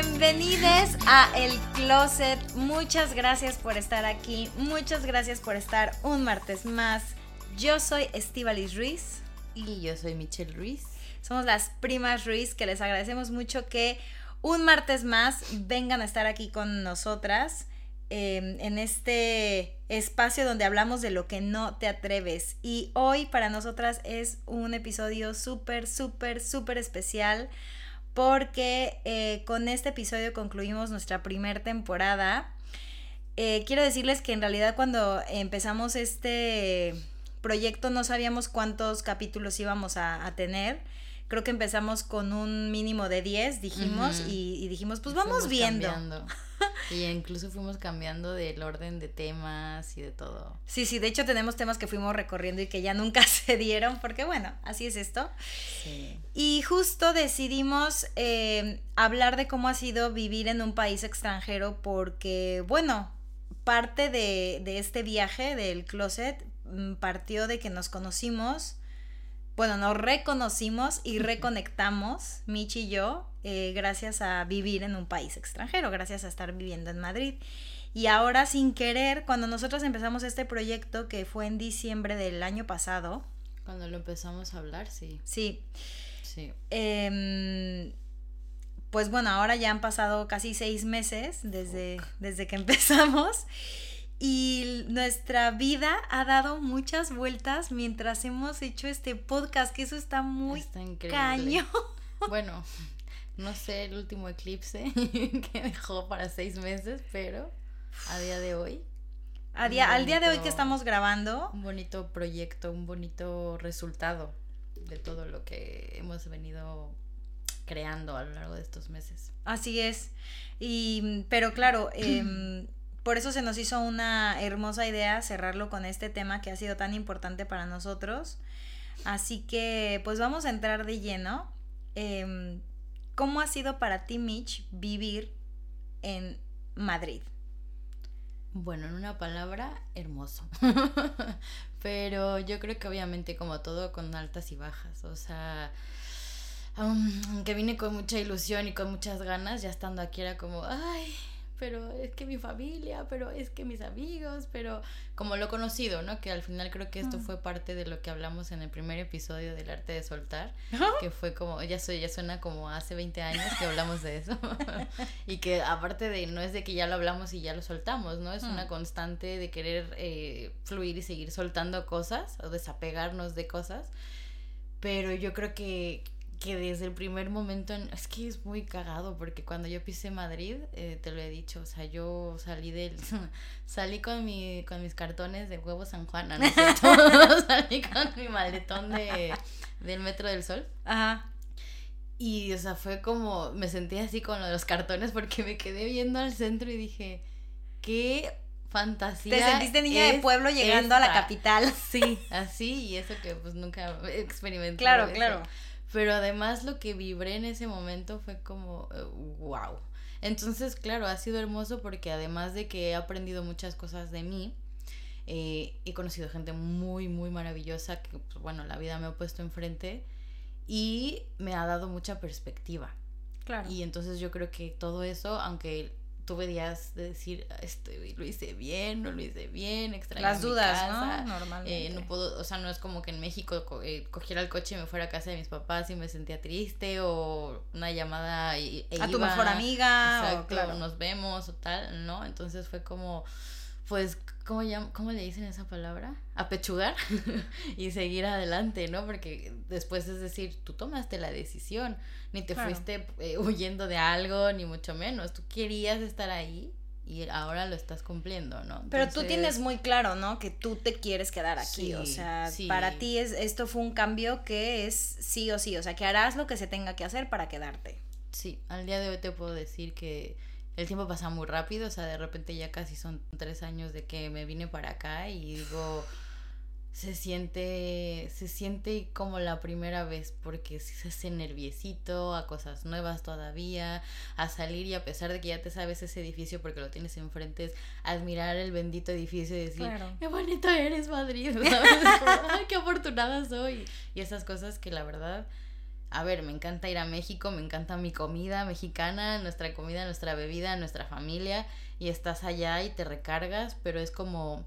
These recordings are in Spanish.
Bienvenidos a El Closet. Muchas gracias por estar aquí. Muchas gracias por estar un martes más. Yo soy Estivalis Ruiz. Y yo soy Michelle Ruiz. Somos las primas Ruiz que les agradecemos mucho que un martes más vengan a estar aquí con nosotras eh, en este espacio donde hablamos de lo que no te atreves. Y hoy para nosotras es un episodio súper, súper, súper especial porque eh, con este episodio concluimos nuestra primera temporada. Eh, quiero decirles que en realidad cuando empezamos este proyecto no sabíamos cuántos capítulos íbamos a, a tener. Creo que empezamos con un mínimo de 10, dijimos, y, y dijimos, pues vamos Fuimos viendo. cambiando. Y incluso fuimos cambiando del orden de temas y de todo. Sí, sí, de hecho tenemos temas que fuimos recorriendo y que ya nunca se dieron, porque bueno, así es esto. Sí. Y justo decidimos eh, hablar de cómo ha sido vivir en un país extranjero porque, bueno, parte de, de este viaje del closet mm, partió de que nos conocimos, bueno, nos reconocimos y reconectamos, Michi y yo, eh, gracias a vivir en un país extranjero, gracias a estar viviendo en Madrid. Y ahora sin querer, cuando nosotros empezamos este proyecto que fue en diciembre del año pasado, Cuando lo empezamos a hablar, sí. sí, Sí. Em, pues bueno, ahora ya han pasado casi seis meses desde, desde que empezamos y nuestra vida ha dado muchas vueltas mientras hemos hecho este podcast, que eso está muy Está caño. Bueno, no sé el último eclipse que dejó para seis meses, pero a día de hoy, A día- al día de hoy que estamos grabando, un bonito proyecto, un bonito resultado de todo lo que hemos venido creando a lo largo de estos meses. Así es. Y, pero claro, em, por eso se nos hizo una hermosa idea cerrarlo con este tema que ha sido tan importante para nosotros. Así que, pues vamos a entrar de lleno. Em, ¿Cómo ha sido para ti, Mitch, vivir en Madrid? Bueno, en una palabra, hermoso. Pero yo creo que obviamente como todo con altas y bajas. O sea, aunque vine con mucha ilusión y con muchas ganas, ya estando aquí era como, ay, pero es que mi familia, pero es que mis amigos, pero como lo conocido, ¿no? Que al final creo que esto Mm. fue parte de lo que hablamos en el primer episodio del arte de soltar, que fue como, ya, soy, ya suena como hace 20 años que hablamos de eso. y que aparte de, no es de que ya lo hablamos y ya lo soltamos, ¿no? Es Mm. una constante de querer eh, fluir y seguir soltando cosas o desapegarnos de cosas. Pero yo creo que, que desde el primer momento, en- es que es muy cagado porque cuando yo pisé Madrid, eh, te lo he dicho, o sea, yo salí del, salí con mi, con mis cartones de huevo San Juan, ¿no salí con mi maletón de, del Metro del Sol. Ajá. Y, o sea, fue como, me sentí así con lo de los cartones porque me quedé viendo al centro y dije, qué fantasía. Te sentiste niña de pueblo llegando a la esta?". capital. Sí, así, y eso que pues nunca he experimentado. Claro, eso. claro. Pero además lo que vibré en ese momento fue como, wow. Entonces, claro, ha sido hermoso porque además de que he aprendido muchas cosas de mí, eh, he conocido gente muy, muy maravillosa que, pues, bueno, la vida me ha puesto enfrente y me ha dado mucha perspectiva. Claro. Y entonces yo creo que todo eso, aunque tuve días de decir, este, lo hice bien, no lo hice bien, extraño Las mi dudas, casa, ¿no? Normalmente. eh, no puedo, o sea, no es como que en México co- eh, cogiera el coche y me fuera a casa de mis papás y me sentía triste o una llamada y, e a tu mejor amiga. o exacto, claro. nos vemos o tal, ¿no? Entonces fue como, pues, ¿cómo, cómo le dicen esa palabra? Apechugar y seguir adelante, ¿no? Porque después es decir, tú tomaste la decisión, ni te Claro. fuiste eh, huyendo de algo, ni mucho menos, tú querías estar ahí y ahora lo estás cumpliendo, ¿no? Pero tú tienes muy claro, ¿no? Que tú te quieres quedar aquí. o sea, sí. para ti es, esto fue un cambio que es sí o sí. O sea, que harás lo que se tenga que hacer para quedarte. Sí, al día de hoy te puedo decir que el tiempo pasa muy rápido, o sea, de repente ya casi son tres años de que me vine para acá y digo, se siente, se siente como la primera vez porque se hace nerviosito a cosas nuevas todavía, a salir y a pesar de que ya te sabes ese edificio porque lo tienes enfrente, es admirar el bendito edificio y decir, qué bonito eres Madrid, ¿sabes? qué afortunada soy. Y esas cosas que la verdad a ver, me encanta ir a México, me encanta mi comida mexicana, nuestra comida, nuestra bebida, nuestra familia, y estás allá y te recargas, pero es como,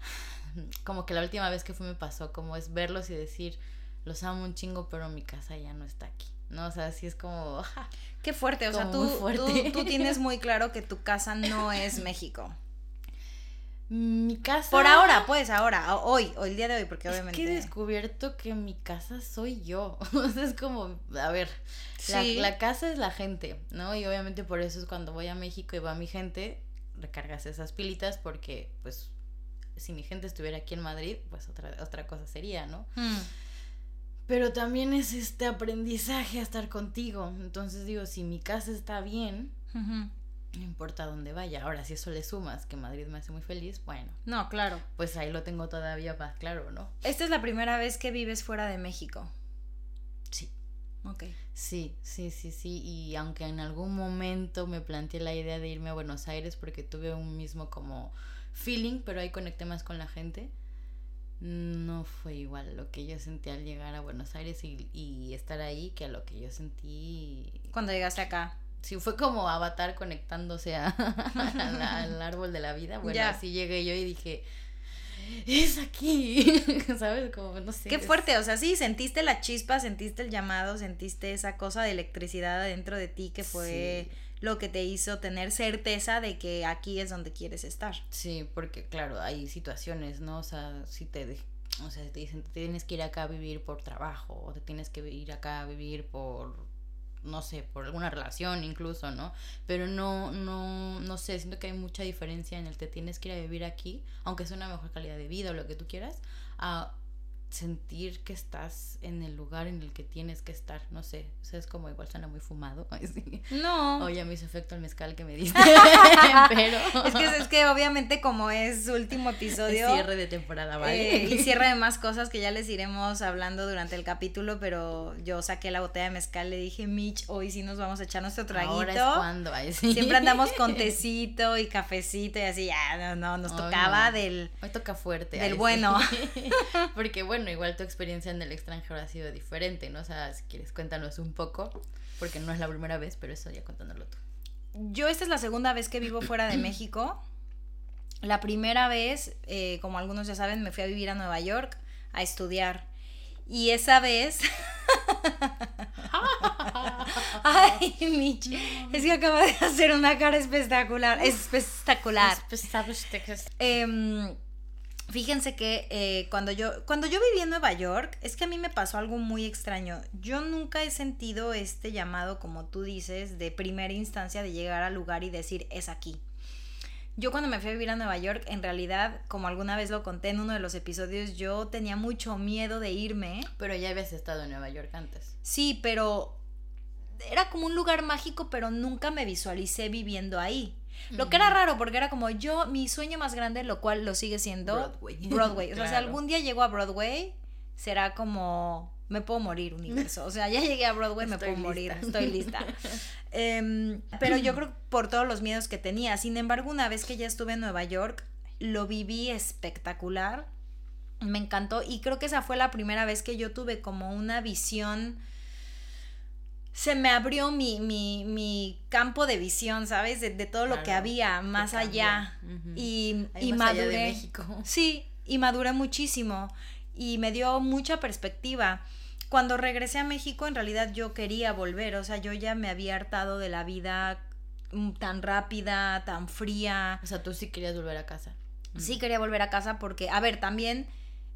como que la última vez que fui me pasó, como es verlos y decir, los amo un chingo, pero mi casa ya no está aquí. ¿no? O sea, así es como... Qué fuerte, o sea, tú, tú, tú, tienes muy claro que tu casa no es México. Mi casa. Por ahora, pues, ahora, hoy, o el día de hoy, porque es obviamente. que he descubierto que mi casa soy yo. o sea, es como, a ver, la, casa es la gente, ¿no? Y obviamente por eso es cuando voy a México y va mi gente, recargas esas pilitas, porque, pues, si mi gente estuviera aquí en Madrid, pues otra, otra cosa sería, ¿no? Hmm. Pero también es este aprendizaje a estar contigo. Entonces digo, si mi casa está bien, no importa dónde vaya. Ahora, si eso le sumas que Madrid me hace muy feliz, bueno. No, claro. Pues ahí lo tengo todavía más claro, ¿no? Esta es la primera vez que vives fuera de México. Sí. Ok. Sí, sí, sí, sí. Y aunque en algún momento me planteé la idea de irme a Buenos Aires porque tuve un mismo como feeling, pero ahí conecté más con la gente. No fue igual lo que yo sentí al llegar a Buenos Aires y, y estar ahí que a lo que yo sentí. Cuando llegaste acá sí, fue como Avatar conectándose a, al árbol de la vida. Bueno, así llegué yo y dije, es aquí, ¿sabes? Como, no sé. Qué fuerte, o sea, sí, sentiste la chispa, sentiste el llamado, sentiste esa cosa de electricidad dentro de ti que fue lo que te hizo tener certeza de que aquí es donde quieres estar. Sí, porque claro, hay situaciones, ¿no? O sea, si te... O sea, te dicen, tienes que ir acá a vivir por trabajo, o te tienes que ir acá a vivir por no sé, por alguna relación incluso, ¿no? Pero no, no, no sé, siento que hay mucha diferencia en el que tienes que ir a vivir aquí, aunque sea una mejor calidad de vida o lo que tú quieras, a sentir que estás en el lugar en el que tienes que estar, no sé, o sea, es como igual suena muy fumado. No. O ya me hizo efecto el mezcal que me diste. Pero es que es que obviamente como es último episodio, cierre de temporada, ¿vale? Eh, y cierre de más cosas que ya les iremos hablando durante el capítulo, pero yo saqué la botella de mezcal, le dije, "Mitch, hoy sí nos vamos a echar nuestro traguito." Ahora es cuando, Siempre andamos con tecito y cafecito y así, ya no, no nos tocaba del Hoy toca fuerte. Del bueno. Porque bueno, igual tu experiencia en el extranjero ha sido diferente, ¿no? O sea, si quieres, cuéntanos un poco, porque no es la primera vez, pero eso ya contándolo tú. Yo esta es la segunda vez que vivo fuera de México. La primera vez, eh, como algunos ya saben, me fui a vivir a Nueva York a estudiar. Y esa vez... Ay, Michi, es que acaba de hacer una cara espectacular. Espectacular. Espectacular. Eh, Fíjense que eh, cuando, yo, cuando yo viví en Nueva York, es que a mí me pasó algo muy extraño. Yo nunca he sentido este llamado, como tú dices, de primera instancia de llegar al lugar y decir, es aquí. Yo cuando me fui a vivir a Nueva York, en realidad, como alguna vez lo conté en uno de los episodios, yo tenía mucho miedo de irme. Pero ya habías estado en Nueva York antes. Sí, pero era como un lugar mágico, pero nunca me visualicé viviendo ahí. Lo que era raro porque era como yo, mi sueño más grande, lo cual lo sigue siendo Broadway. Broadway. O sea, si algún día llego a Broadway, será como me puedo morir universo. O sea, ya llegué a Broadway, me puedo morir, estoy lista. Em, pero yo creo por todos los miedos que tenía. Sin embargo, una vez que ya estuve en Nueva York, lo viví espectacular. Me encantó y creo que esa fue la primera vez que yo tuve como una visión se me abrió mi, mi, mi campo de visión, ¿sabes? De, todo lo que había más allá. Y, y maduré. México. Sí, y maduré muchísimo. Y me dio mucha perspectiva. Cuando regresé a México, en realidad yo quería volver. O sea, yo ya me había hartado de la vida mm, tan rápida, tan fría. O sea, tú sí querías volver a casa. Sí quería volver a casa porque, a ver, también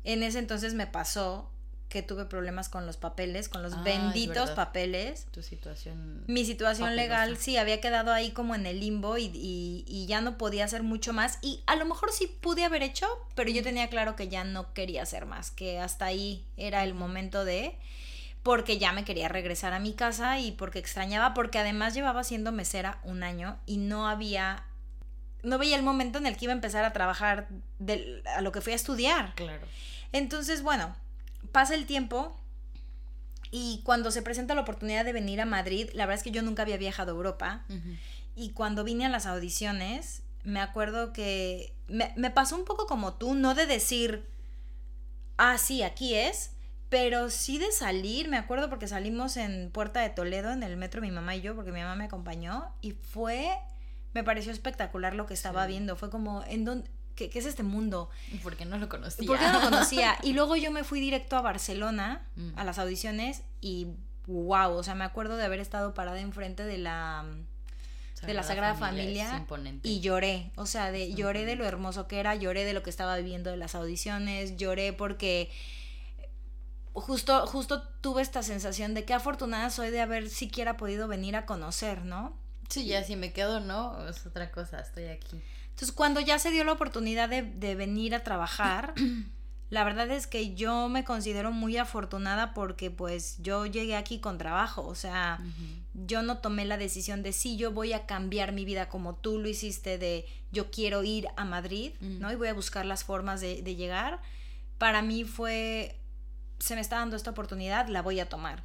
en ese entonces me pasó que tuve problemas con los papeles, con los ah, benditos papeles. Tu situación. Mi situación legal, sí, había quedado ahí como en el limbo y, y, ya no podía hacer mucho más. Y a lo mejor sí pude haber hecho, pero yo tenía claro que ya no quería hacer más, que hasta ahí era el momento de... porque ya me quería regresar a mi casa y porque extrañaba, porque además llevaba siendo mesera un año y no había, no veía el momento en el que iba a empezar a trabajar de, a lo que fui a estudiar. Claro. Entonces, bueno, pasa el tiempo y cuando se presenta la oportunidad de venir a Madrid, la verdad es que yo nunca había viajado a Europa y cuando vine a las audiciones, me acuerdo que me, me pasó un poco como tú, no de decir, ah, sí, aquí es, pero sí de salir, me acuerdo porque salimos en Puerta de Toledo, en el metro, mi mamá y yo, porque mi mamá me acompañó, y fue, me pareció espectacular lo que estaba viendo, fue como, ¿en dónde? ¿Qué, es este mundo? ¿Por qué no lo conocía? ¿Por qué no lo conocía? Y luego yo me fui directo a Barcelona, mm. a las audiciones, y wow, o sea, me acuerdo de haber estado parada enfrente de la de la Sagrada Familia, y lloré, o sea, de lloré de lo hermoso que era, lloré de lo que estaba viviendo de las audiciones, lloré porque justo, justo tuve esta sensación de qué afortunada soy de haber siquiera podido venir a conocer, ¿no? Sí, ya si me quedo, no, es otra cosa, estoy aquí. Entonces, cuando ya se dio la oportunidad de, venir a trabajar, la verdad es que yo me considero muy afortunada porque pues yo llegué aquí con trabajo, o sea, yo no tomé la decisión de sí, yo voy a cambiar mi vida como tú lo hiciste, de yo quiero ir a Madrid, ¿no? Y voy a buscar las formas de, de llegar. Para mí fue se me está dando esta oportunidad, la voy a tomar.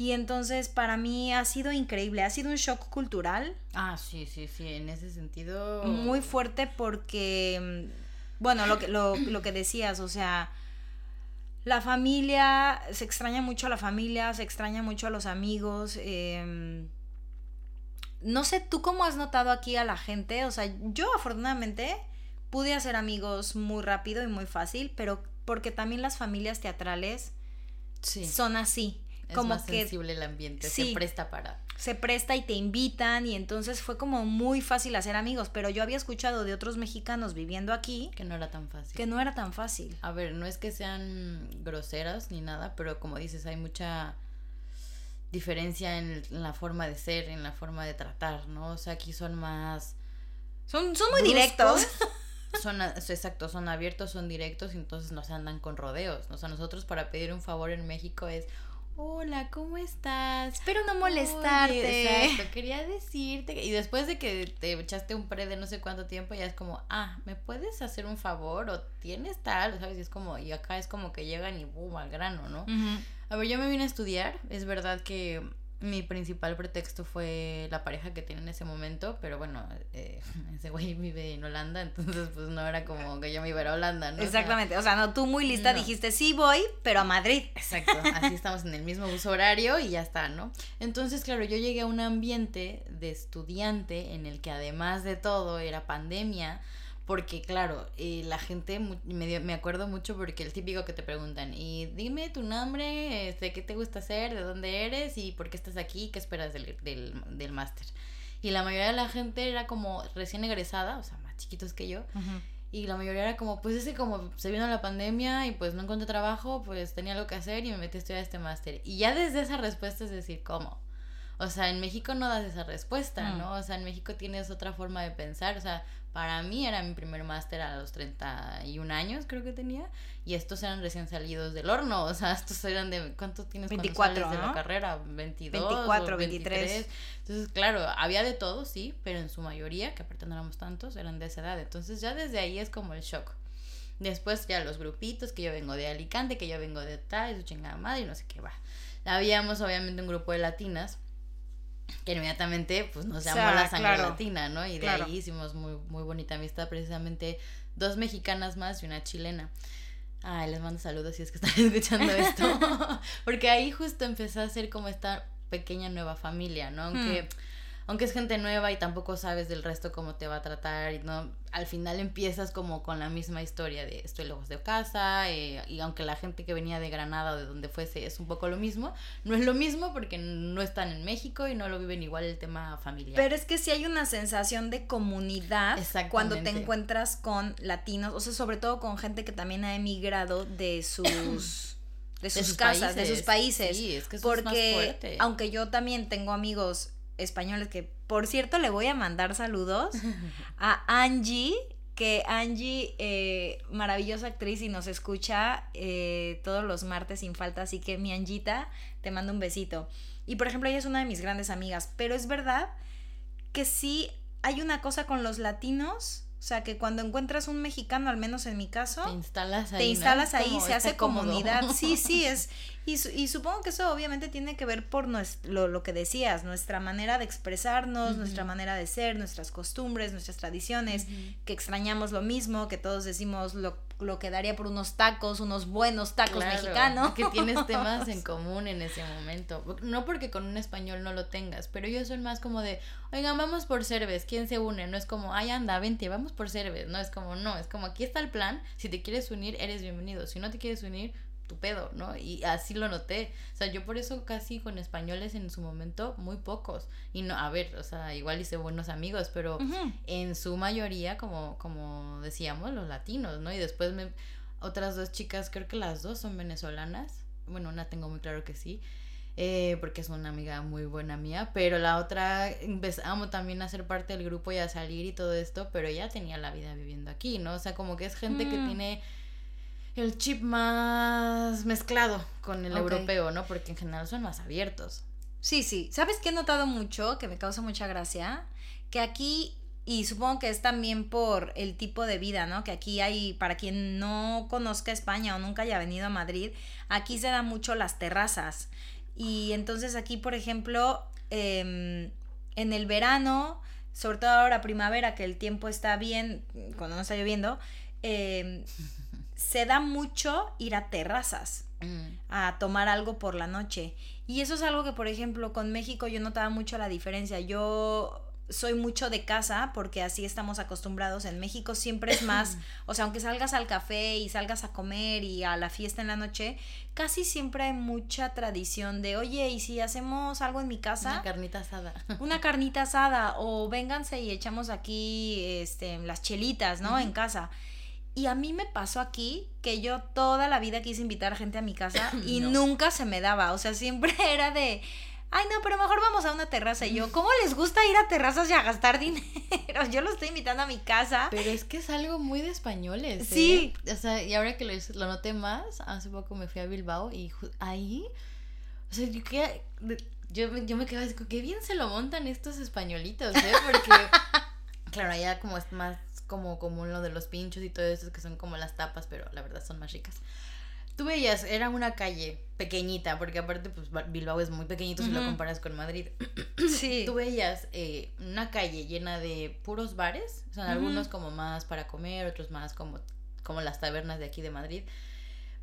Y entonces para mí ha sido increíble, ha sido un shock cultural. Ah, sí, sí, sí, en ese sentido. Muy fuerte porque, mm, bueno, lo que, lo, lo que decías, o sea, la familia, se extraña mucho a la familia, se extraña mucho a los amigos. Em, no sé, ¿tú cómo has notado aquí a la gente? O sea, yo afortunadamente pude hacer amigos muy rápido y muy fácil, pero porque también las familias teatrales son así. Es como más que, sensible el ambiente, se presta para. Se presta y te invitan y entonces fue como muy fácil hacer amigos, pero yo había escuchado de otros mexicanos viviendo aquí que no era tan fácil. Que no era tan fácil. A ver, no es que sean groseras ni nada, pero como dices, hay mucha diferencia en, la forma de ser, en la forma de tratar, ¿no? O sea, aquí son más son, son muy directos. son, exacto, son abiertos, son directos y entonces no se andan con rodeos. O sea, nosotros para pedir un favor en México es, hola, ¿cómo estás? Espero no molestarte. exacto, quería decirte. Y después de que te echaste un pre de no sé cuánto tiempo, ya es como, ah, ¿me puedes hacer un favor? O tienes tal, ¿sabes? Y es como, y acá es como que llegan y boom, al grano, ¿no? A ver, yo me vine a estudiar. Es verdad que mi principal pretexto fue la pareja que tenía en ese momento, pero bueno, eh, ese güey vive en Holanda, entonces pues no era como que yo me iba a, Holanda, ¿no? Exactamente, o sea, no, tú muy lista dijiste, sí voy, pero a Madrid. Exacto, así estamos en el mismo uso horario y ya está, ¿no? Entonces, claro, yo llegué a un ambiente de estudiante en el que además de todo era pandemia, porque claro, eh, la gente, me, me acuerdo mucho porque el típico que te preguntan, y dime tu nombre, este, qué te gusta hacer, de dónde eres y por qué estás aquí, qué esperas del, del, del máster. Y la mayoría de la gente era como recién egresada, o sea, más chiquitos que yo. Y la mayoría era como, pues ese como se vino la pandemia y pues no encontré trabajo, pues tenía algo que hacer y me metí a estudiar este máster. Y ya desde esa respuesta es decir, ¿cómo? O sea, en México no das esa respuesta, mm. ¿no? O sea, en México tienes otra forma de pensar. O sea, para mí era mi primer máster a los 31 años, creo que tenía. Y estos eran recién salidos del horno. O sea, estos eran de. ¿Cuánto tienes 24 de la carrera? 22. 24, 23. Entonces, claro, había de todo, sí, pero en su mayoría, que aparte no éramos tantos, eran de esa edad. Entonces, ya desde ahí es como el shock. Después, ya los grupitos, que yo vengo de Alicante, que yo vengo de tal, y su chingada madre, y no sé qué va. Habíamos, obviamente, un grupo de latinas que inmediatamente pues nos llamó la sangre latina, ¿no? Y de ahí hicimos muy, muy bonita amistad, precisamente dos mexicanas más y una chilena. Ay, les mando saludos si es que están escuchando esto. Porque ahí justo empezó a ser como esta pequeña nueva familia, ¿no? Aunque... Hmm aunque es gente nueva y tampoco sabes del resto cómo te va a tratar, y no, al final empiezas como con la misma historia de estoy lejos de casa, eh, y aunque la gente que venía de Granada o de donde fuese es un poco lo mismo, no es lo mismo porque no están en México y no lo viven igual el tema familiar. Pero es que sí hay una sensación de comunidad cuando te encuentras con latinos, o sea, sobre todo con gente que también ha emigrado de sus... de sus, casas, de sus países. Sí, es que eso porque es más fuerte. aunque yo también tengo amigos españoles que, por cierto, le voy a mandar saludos a Angie, que Angie, eh, maravillosa actriz y nos escucha eh, todos los martes sin falta, así que mi Angita, te mando un besito. Y por ejemplo, ella es una de mis grandes amigas, pero es verdad que sí hay una cosa con los latinos o sea, que cuando encuentras un mexicano, al menos en mi caso, te instalas ahí. Te instalas ahí, se hace comunidad. Sí, sí, es. Y, y, supongo que eso obviamente tiene que ver por nuestro, lo, que decías, nuestra manera de expresarnos, nuestra manera de ser, nuestras costumbres, nuestras tradiciones, que extrañamos lo mismo, que todos decimos lo, lo que daría por unos tacos, unos buenos tacos mexicanos. Que tienes temas en común en ese momento. No porque con un español no lo tengas, pero ellos son más como de, oigan, vamos por cerveza, ¿quién se une? No es como, ay, anda, vente, vamos por cerveza. No, es como, no, es como, aquí está el plan, si te quieres unir, eres bienvenido. Si no te quieres unir, tu pedo, ¿no? Y así lo noté. O sea, yo por eso casi con españoles en su momento, muy pocos. Y no, a ver, o sea, igual hice buenos amigos, pero en su mayoría, como, como decíamos, los latinos, ¿no? Y después me, otras dos chicas, creo que las dos son venezolanas. Bueno, una tengo muy claro que sí. Eh, porque es una amiga muy buena mía, pero la otra empezamos también a ser parte del grupo y a salir y todo esto, pero ella tenía la vida viviendo aquí, ¿no? O sea, como que es gente que mm. tiene el chip más mezclado con el europeo, ¿no? Porque en general son más abiertos. Sí, sí. ¿Sabes qué he notado mucho? Que me causa mucha gracia. Que aquí, y supongo que es también por el tipo de vida, ¿no? Que aquí hay, para quien no conozca España o nunca haya venido a Madrid, aquí se dan mucho las terrazas. Y entonces aquí, por ejemplo, em, en el verano, sobre todo ahora primavera, que el tiempo está bien, cuando no está lloviendo, eh, se da mucho ir a terrazas mm. a tomar algo por la noche. Y eso es algo que, por ejemplo, con México yo notaba mucho la diferencia. Yo soy mucho de casa porque así estamos acostumbrados. En México siempre es más, o sea, aunque salgas al café y salgas a comer y a la fiesta en la noche, casi siempre hay mucha tradición de, oye, ¿y si hacemos algo en mi casa? Una carnita asada. Una carnita asada o vénganse y echamos aquí este, las chelitas, ¿no? En casa. Y a mí me pasó aquí que yo toda la vida quise invitar a gente a mi casa y nunca se me daba. O sea, siempre era de, ay no, pero mejor vamos a una terraza. Y yo, ¿cómo les gusta ir a terrazas y a gastar dinero? Yo lo estoy invitando a mi casa. Pero es que es algo muy de españoles. Sí. ¿eh? O sea, y ahora que lo, lo noté más, hace poco me fui a Bilbao y ahí, o sea, yo. Yo, yo me quedaba así, qué bien se lo montan estos españolitos, ¿eh? Porque, claro, allá como es más como común lo de los pinchos y todo eso, que son como las tapas, pero la verdad son más ricas. Tú veías, era una calle pequeñita, porque aparte, pues Bilbao es muy pequeñito si lo comparas con Madrid. Sí. Tú veías eh, una calle llena de puros bares, son algunos como más para comer, otros más como, como las tabernas de aquí de Madrid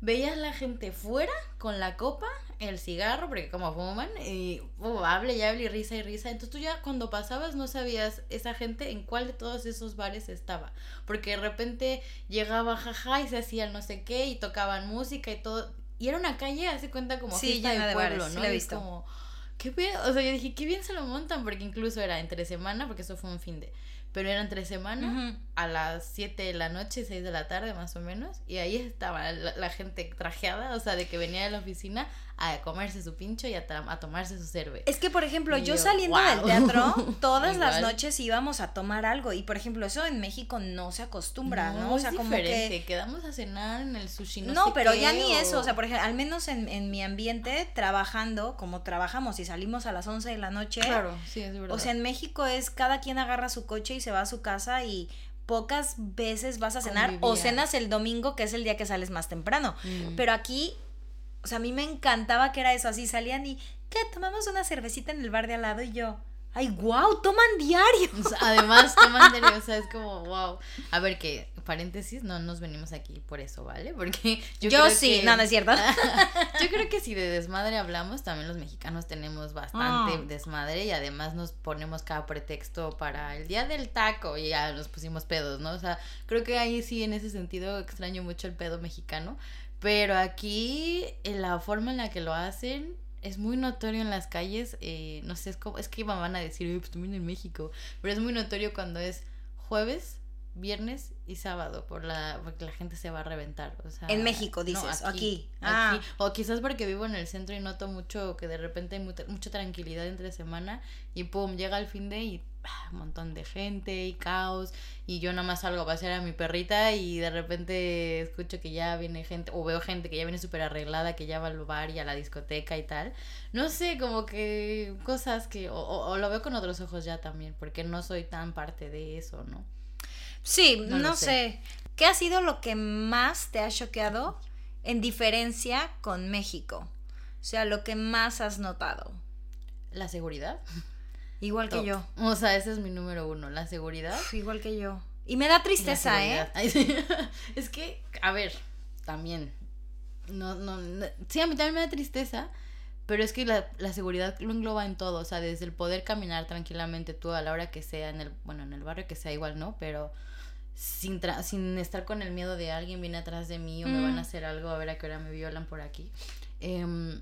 veías la gente fuera con la copa, el cigarro, porque como fuman, y uh, hable y hable y risa y risa. Entonces tú ya cuando pasabas no sabías esa gente en cuál de todos esos bares estaba. Porque de repente llegaba jaja y se hacía no sé qué y tocaban música y todo. Y era una calle, hace cuenta como sí, fiesta de, pueblo, ¿no? Lo he visto. como, qué bien, o sea, yo dije, qué bien se lo montan, porque incluso era entre semana, porque eso fue un fin de pero eran tres semanas, a las 7 de la noche, 6 de la tarde más o menos, y ahí estaba la, gente trajeada, o sea, de que venía de la oficina a comerse su pincho y a, tomarse su cerveza. Es que, por ejemplo, yo, saliendo del teatro, todas las noches íbamos a tomar algo, y por ejemplo, eso en México no se acostumbra, ¿no? O sea, como que... quedamos a cenar en el sushi, no, no pero ya ni eso, o sea, por ejemplo, al menos en, en mi ambiente, trabajando, como trabajamos y salimos a las 11 de la noche. Claro, sí, es verdad. O sea, en México es cada quien agarra su coche y se va a su casa y pocas veces vas a cenar o cenas el domingo, que es el día que sales más temprano. Mm. Pero aquí, o sea, a mí me encantaba que era eso, así salían y, ¿qué? Tomamos una cervecita en el bar de al lado y yo, ay, wow, toman diario. Además, toman diario, o sea, es como, wow. A ver, que paréntesis, no nos venimos aquí por eso, ¿vale? Porque yo, yo sí, no, no es cierto. yo creo que si de desmadre hablamos, también los mexicanos tenemos bastante ah. desmadre y además nos ponemos cada pretexto para el día del taco y ya nos pusimos pedos, ¿no? O sea, creo que ahí sí, en ese sentido, extraño mucho el pedo mexicano. Pero aquí, en la forma en la que lo hacen, es muy notorio en las calles, eh, no sé, es, como, es que van a decir, pues también en México, pero es muy notorio cuando es jueves viernes y sábado por la porque la gente se va a reventar o sea en México dices aquí, Ah. o quizás porque vivo en el centro y noto mucho que de repente hay mucha, tranquilidad entre semana y pum llega el fin de y un montón de gente y caos y yo nada más salgo a pasear a mi perrita y de repente escucho que ya viene gente o veo gente que ya viene súper arreglada que ya va al bar y a la discoteca y tal no sé como que cosas que o lo veo con otros ojos ya también porque no soy tan parte de eso no Sí, no, sé. ¿Qué ha sido lo que más te ha choqueado en diferencia con México? O sea, lo que más has notado. La seguridad. Igual que yo. O sea, ese es mi número uno, la seguridad. igual que yo. Y me da tristeza, ¿eh? es que, a ver, también. No, no, sí, a mí también me da tristeza, pero es que la, la, seguridad lo engloba en todo, o sea, desde el poder caminar tranquilamente tú a la hora que sea, en el, bueno, en el barrio que sea igual, ¿no? Pero sin, sin estar con el miedo de alguien viene atrás de mí o me van a mm. hacer algo, a ver a qué hora me violan por aquí. Em,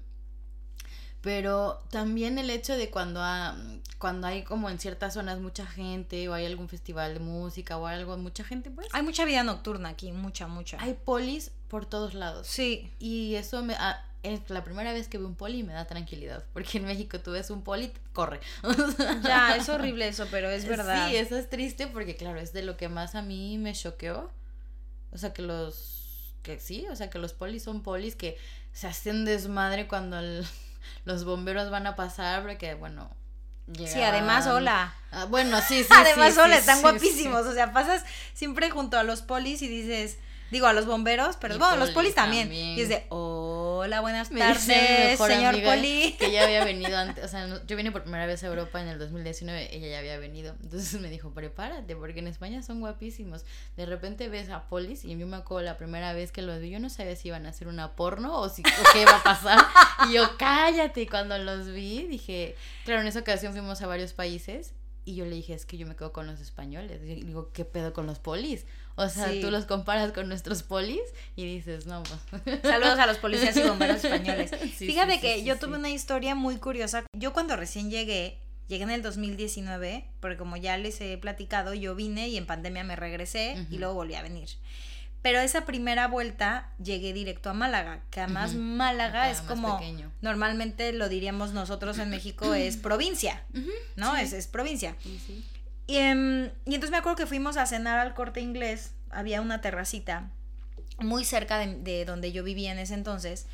pero también el hecho de cuando, cuando hay como en ciertas zonas mucha gente o hay algún festival de música o algo, mucha gente pues... Hay mucha vida nocturna aquí, mucha, mucha. Hay polis por todos lados. Sí. Y eso me es la primera vez que veo un poli y me da tranquilidad. Porque en México tú ves un poli, corre. ya, es horrible eso, pero es verdad. Sí, eso es triste porque, claro, es de lo que más a mí me choqueó. O sea, que los. Que sí, o sea, que los polis son polis que se hacen desmadre cuando los bomberos van a pasar, porque, bueno. Sí, además, hola. Ah, bueno, sí, sí. además, hola, están guapísimos. O sea, pasas siempre junto a los polis y dices Digo, a los bomberos, pero bueno, los polis también. Y es de, hola, buenas tardes, señor poli. Que ya había venido antes, o sea, yo vine por primera vez a Europa en el 2019, ella ya había venido. Entonces me dijo, prepárate, porque en España son guapísimos. De repente ves a polis, y yo me acuerdo la primera vez que los vi, yo no sabía si iban a hacer una porno o, si, o qué iba a pasar. y yo, cállate, y cuando los vi, dije, claro, en esa ocasión fuimos a varios países, y yo le dije, es que yo me quedo con los españoles. Y digo, ¿qué pedo con los polis? O sea, tú los comparas con nuestros polis y dices, no. Pues". Saludos a los policías y bomberos españoles. Fíjate que yo tuve una historia muy curiosa. Yo cuando recién llegué, llegué en el 2019, porque como ya les he platicado, yo vine y en pandemia me regresé y luego volví a venir. Pero esa primera vuelta llegué directo a Málaga, que además Málaga es como normalmente lo diríamos nosotros en México es provincia, ¿no? Es, es provincia. Sí, y, em, y entonces me acuerdo que fuimos a cenar al corte inglés, había una terracita muy cerca de, donde yo vivía en ese entonces,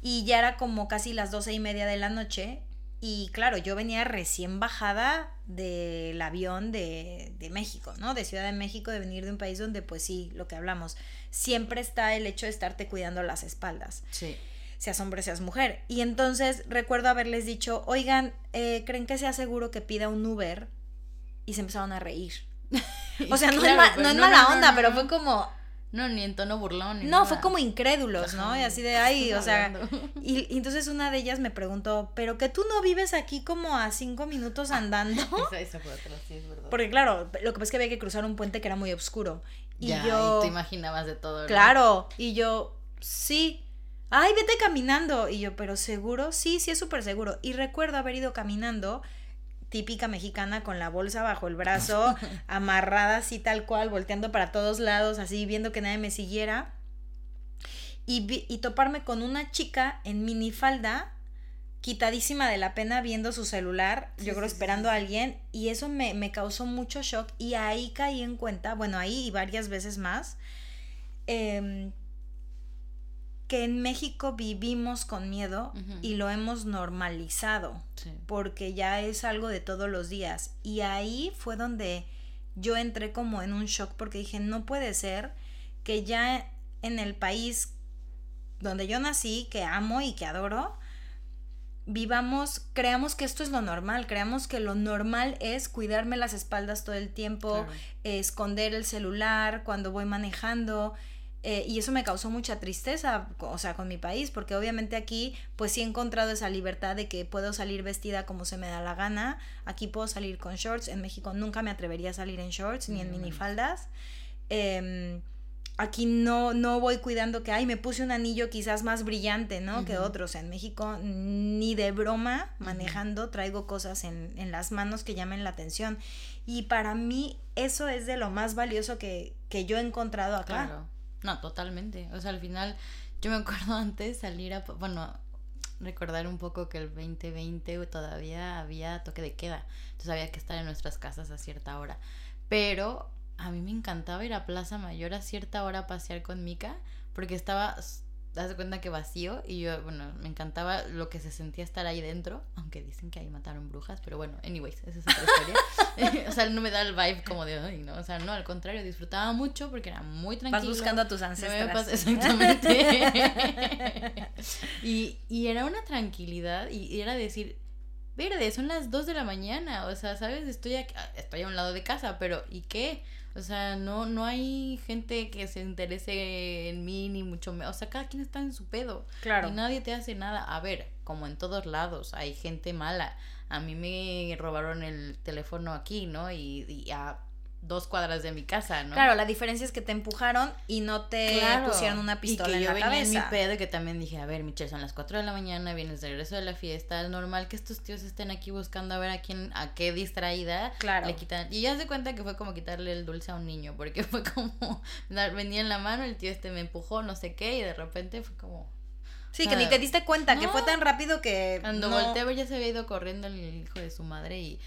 y ya era como casi las doce y media de la noche, y claro, yo venía recién bajada del avión de, de, México, ¿no? De Ciudad de México, de venir de un país donde, pues sí, lo que hablamos, siempre está el hecho de estarte cuidando las espaldas. Sí. Seas hombre, seas mujer. Y entonces recuerdo haberles dicho, oigan, eh, ¿creen que sea seguro que pida un Uber y se empezaron a reír. O sea, no, es, mala onda, pero fue como... No, ni en tono burlón. no, fue como incrédulos, ¿no? Y así de ahí, o sea... Y, entonces una de ellas me preguntó, ¿pero que tú no vives aquí como a cinco minutos andando? Esa, fue otra, sí, es verdad. Porque claro, lo que pasa es que había que cruzar un puente que era muy oscuro. Y yo... Y te imaginabas de todo. Claro, y yo, sí. Ay, vete caminando. Y yo, pero seguro, sí, sí es súper seguro. Y recuerdo haber ido caminando típica mexicana con la bolsa bajo el brazo, amarrada así tal cual, volteando para todos lados, así viendo que nadie me siguiera. Y, y toparme con una chica en minifalda, quitadísima de la pena viendo su celular, yo creo esperando a alguien, y eso me, me, causó mucho shock y ahí caí en cuenta, bueno, ahí y varias veces más, eh, que en México vivimos con miedo y lo hemos normalizado, porque ya es algo de todos los días. Y ahí fue donde yo entré como en un shock porque dije, no puede ser que ya en el país donde yo nací, que amo y que adoro, vivamos, creamos que esto es lo normal, creamos que lo normal es cuidarme las espaldas todo el tiempo, esconder el celular cuando voy manejando, eh, y eso me causó mucha tristeza, o sea, con mi país, porque obviamente aquí pues sí he encontrado esa libertad de que puedo salir vestida como se me da la gana, aquí puedo salir con shorts, en México nunca me atrevería a salir en shorts ni en minifaldas. Em, aquí no, no voy cuidando que, ay, me puse un anillo quizás más brillante, ¿no? Que otros. En México ni de broma manejando traigo cosas en, en, las manos que llamen la atención. Y para mí eso es de lo más valioso que, que yo he encontrado acá. Claro. No, totalmente. O sea, al final, yo me acuerdo antes salir a, bueno, recordar un poco que el 2020 todavía había toque de queda. Entonces había que estar en nuestras casas a cierta hora. Pero a mí me encantaba ir a Plaza Mayor a cierta hora a pasear con Mika porque estaba das cuenta que vacío y yo, bueno, me encantaba lo que se sentía estar ahí dentro, aunque dicen que ahí mataron brujas, pero bueno, anyways, esa es otra historia. o sea, no me da el vibe como de, ay, no, o sea, no, al contrario, disfrutaba mucho porque era muy tranquilo. Vas buscando a tus ancestros. exactamente. y, y era una tranquilidad y, y era decir, verde, son las 2 de la mañana, o sea, ¿sabes? Estoy, aquí, estoy a un lado de casa, pero ¿y qué? O sea, no, no hay gente que se interese en mí, ni mucho menos. O sea, cada quien está en su pedo. Claro. Y nadie te hace nada. A ver, como en todos lados, hay gente mala. A mí me robaron el teléfono aquí, ¿no? Y, y a dos cuadras de mi casa, ¿no? Claro, la diferencia es que te empujaron y no te pusieron una pistola y que en yo la venía En mi pedo y que también dije, a ver, Michelle, son las 4 de la mañana, vienes de regreso de la fiesta, es normal que estos tíos estén aquí buscando a ver a quién, a qué distraída claro. le quitan. Y ya se cuenta que fue como quitarle el dulce a un niño, porque fue como, venía en la mano, el tío este me empujó, no sé qué, y de repente fue como... Sí, que ni te diste cuenta, que fue tan rápido que... Cuando no. volteé ya se había ido corriendo el hijo de su madre y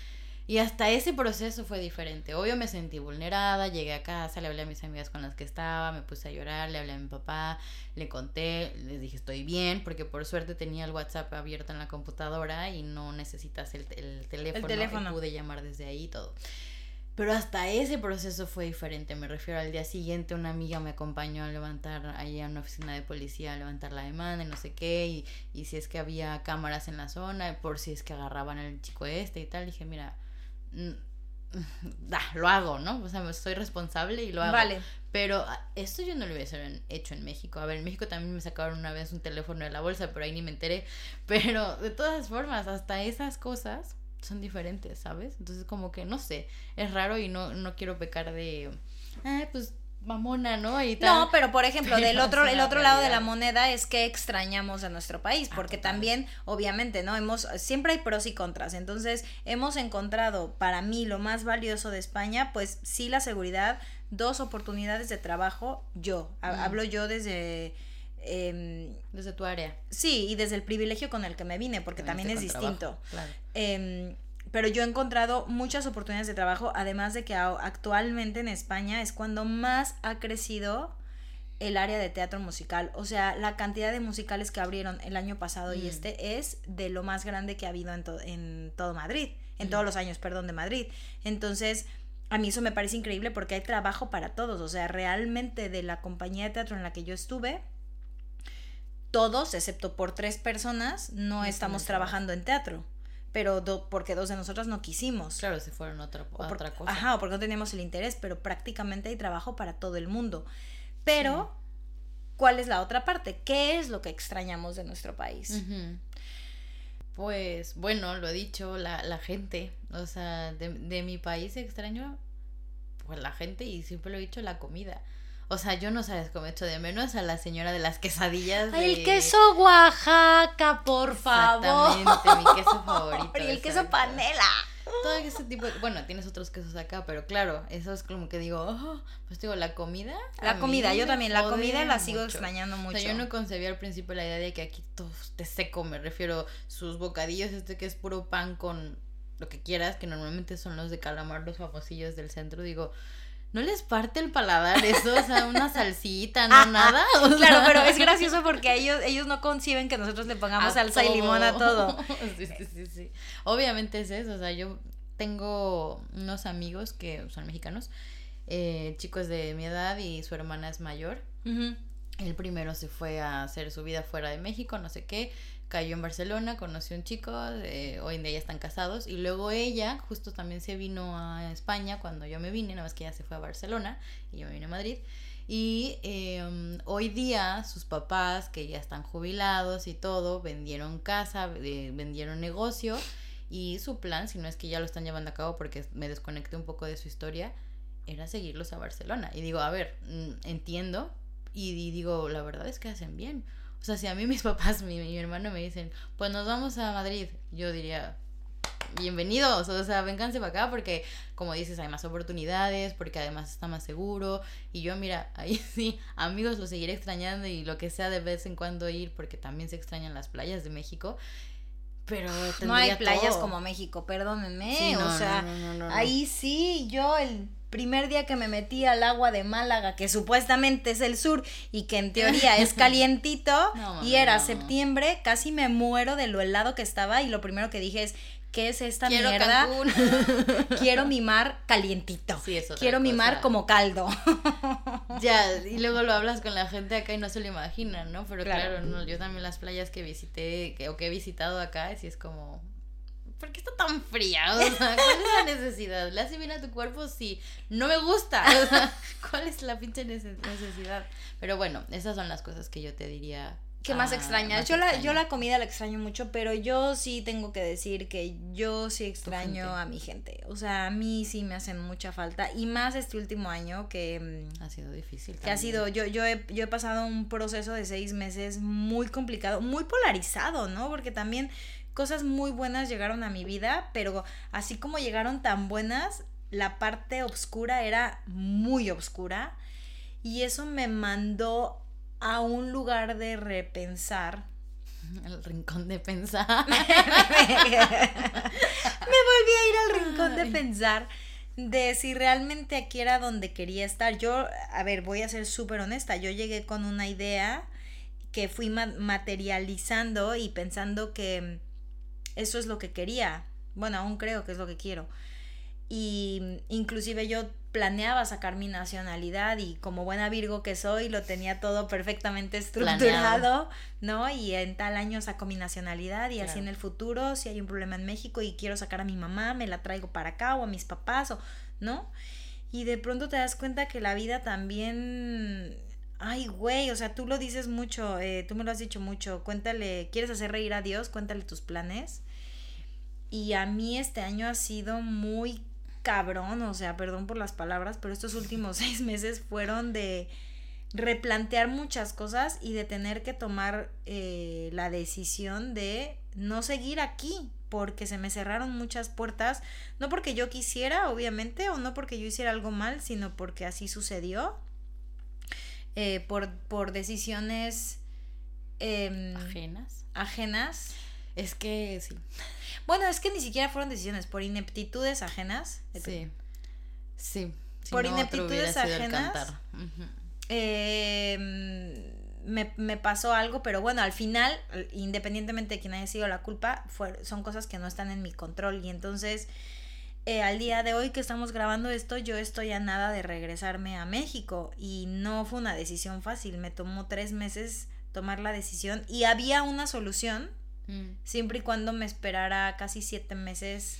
y hasta ese proceso fue diferente. Obvio me sentí vulnerada, llegué a casa, le hablé a mis amigas con las que estaba, me puse a llorar, le hablé a mi papá, le conté, les dije estoy bien, porque por suerte tenía el WhatsApp abierto en la computadora y no necesitas el, teléfono, el teléfono. Y pude llamar desde ahí y todo. Pero hasta ese proceso fue diferente. Me refiero al día siguiente, una amiga me acompañó a levantar ahí a una oficina de policía, a levantar la demanda y no sé qué. Y, y si es que había cámaras en la zona, por si es que agarraban al chico este y tal. Dije, mira, da, lo hago, ¿no? O sea, soy responsable y lo hago. Vale. Pero ah, esto yo no lo hubiese hecho en México. A ver, en México también me sacaron una vez un teléfono de la bolsa, pero ahí ni me enteré. Pero de todas formas, hasta esas cosas son diferentes, ¿sabes? Entonces como que, no sé, es raro y no, no quiero pecar de, ah, pues mamona, ¿no? Y tal. No, pero por ejemplo, del otro, el otro lado de la moneda es que extrañamos de nuestro país, ah, porque también, obviamente, ¿no? Hemos, siempre hay pros y contras. Entonces, hemos encontrado para mí lo más valioso de España, pues sí la seguridad, dos oportunidades de trabajo, yo, hablo yo desde... Em, desde tu área. Sí, y desde el privilegio con el que me vine, porque también es distinto. Claro. Em, pero yo he encontrado muchas oportunidades de trabajo, además de que actualmente en España es cuando más ha crecido el área de teatro musical. O sea, la cantidad de musicales que abrieron el año pasado y mm. este es de lo más grande que ha habido en, en todo Madrid, en mm. todos los años, perdón, de Madrid. Entonces, a mí eso me parece increíble porque hay trabajo para todos. O sea, realmente de la compañía de teatro en la que yo estuve, todos, excepto por tres personas, no, estamos trabajando en teatro pero porque dos de nosotras no quisimos. Claro, se fueron a otra, otra cosa. Ajá, o porque no teníamos el interés, pero prácticamente hay trabajo para todo el mundo. Pero, ¿cuál es la otra parte? ¿Qué es lo que extrañamos de nuestro país? Pues, bueno, lo he dicho, la, la gente. O sea, de, de mi país extraño, pues la gente, y siempre lo he dicho, la comida. O sea, yo no sabes cómo echo de menos a la señora de las quesadillas. El queso Oaxaca, por favor. Exactamente, mi queso favorito. Y el queso panela. Todo ese tipo de... Bueno, tienes otros quesos acá, pero claro, eso es como que digo, oh, pues digo, la comida. La comida, yo también, la comida la sigo extrañando mucho. O sea, yo no concebía al principio la idea de que aquí todo esté seco, me refiero sus bocadillos, este que es puro pan con lo que quieras, que normalmente son los de calamar, los famosillos del centro, digo, ¿No les parte el paladar eso? O sea, una salsita, no nada. claro, pero es gracioso porque ellos, ellos no conciben que nosotros le pongamos salsa y limón a todo. sí, sí, sí, sí. Obviamente es eso. O sea, yo tengo unos amigos que son mexicanos, eh, chicos de mi edad y su hermana es mayor. El primero se fue a hacer su vida fuera de México, no sé qué cayó en Barcelona, conoció a un chico, eh, hoy en día ya están casados, y luego ella justo también se vino a España cuando yo me vine, nada más que ella se fue a Barcelona y yo me vine a Madrid. Y em, hoy día sus papás, que ya están jubilados y todo, vendieron casa, vendieron negocio y su plan, si no es que ya lo están llevando a cabo porque me desconecté un poco de su historia, era seguirlos a Barcelona. Y digo, a ver, mm, entiendo. Y, digo, la verdad es que hacen bien. O sea, si a mí mis papás, mi, mi hermano me dicen, pues nos vamos a Madrid, yo diría, bienvenidos, o sea, vénganse para acá porque, como dices, hay más oportunidades, porque además está más seguro. Y yo, mira, ahí sí, amigos, lo seguiré extrañando y lo que sea de vez en cuando ir, porque también se extrañan las playas de México. Pero no hay playas como México, perdónenme. o sea, ahí sí, yo el primer día que me metí al agua de Málaga, que supuestamente es el sur y que en teoría es calientito, y era septiembre, casi me muero de lo helado que estaba y lo primero que dije es, ¿qué es esta mierda? Quiero mi mar calientito. Sí, Quiero mi mar como caldo. ya, y luego lo hablas con la gente acá y no se lo imaginan, ¿no? Pero claro, no, yo también las playas que visité que, o que he visitado acá, sí es como, ¿por qué está tan fría? O sea, ¿cuál es la necesidad? ¿Le hace bien a tu cuerpo? Sí. No me gusta. O sea, ¿cuál es la pinche necesidad? Pero bueno, esas son las cosas que yo te diría ¿Qué más ah, extrañas? Yo la, yo la comida la extraño mucho, pero yo sí tengo que decir que yo sí extraño a mi gente. O sea, a mí sí me hacen mucha falta. Y más este último año que... Mm, ha sido difícil. Que ha sido, yo, yo, he, yo he pasado un proceso de seis meses muy complicado, muy polarizado, ¿no? Porque también cosas muy buenas llegaron a mi vida, pero así como llegaron tan buenas, la parte oscura era muy oscura. Y eso me mandó a un lugar de repensar. El rincón de pensar. me volví a ir al rincón de pensar de si realmente aquí era donde quería estar. Yo, a ver, voy a ser súper honesta, yo llegué con una idea que fui materializando y pensando que eso es lo que quería. Bueno, aún creo que es lo que quiero. Y inclusive yo planeaba sacar mi nacionalidad y como buena Virgo que soy, lo tenía todo perfectamente estructurado, ¿no? Y en tal año saco mi nacionalidad y así en el futuro, si hay un problema en México y quiero sacar a mi mamá, me la traigo para acá o a mis papás, o, ¿no? Y de pronto te das cuenta que la vida también... Ay, güey, o sea, tú lo dices mucho, eh, tú me lo has dicho mucho, cuéntale, ¿quieres hacer reír a Dios? Cuéntale tus planes. Y a mí este año ha sido muy cabrón, o sea, perdón por las palabras, pero estos últimos seis meses fueron de replantear muchas cosas y de tener que tomar eh, la decisión de no seguir aquí porque se me cerraron muchas puertas, no porque yo quisiera, obviamente, o no porque yo hiciera algo mal, sino porque así sucedió, eh, por, por decisiones em, ajenas. Ajenas. Es que sí. Bueno, es que ni siquiera fueron decisiones, por ineptitudes ajenas. Sí. Sí. por ineptitudes ajenas. Em, me, pasó algo, pero bueno, al final, independientemente de quién haya sido la culpa, son cosas que no están en mi control. Y entonces, eh, al día de hoy que estamos grabando esto, yo estoy a nada de regresarme a México. Y no fue una decisión fácil. Me tomó tres meses tomar la decisión. Y había una solución Mm. Siempre y cuando me esperara casi siete meses,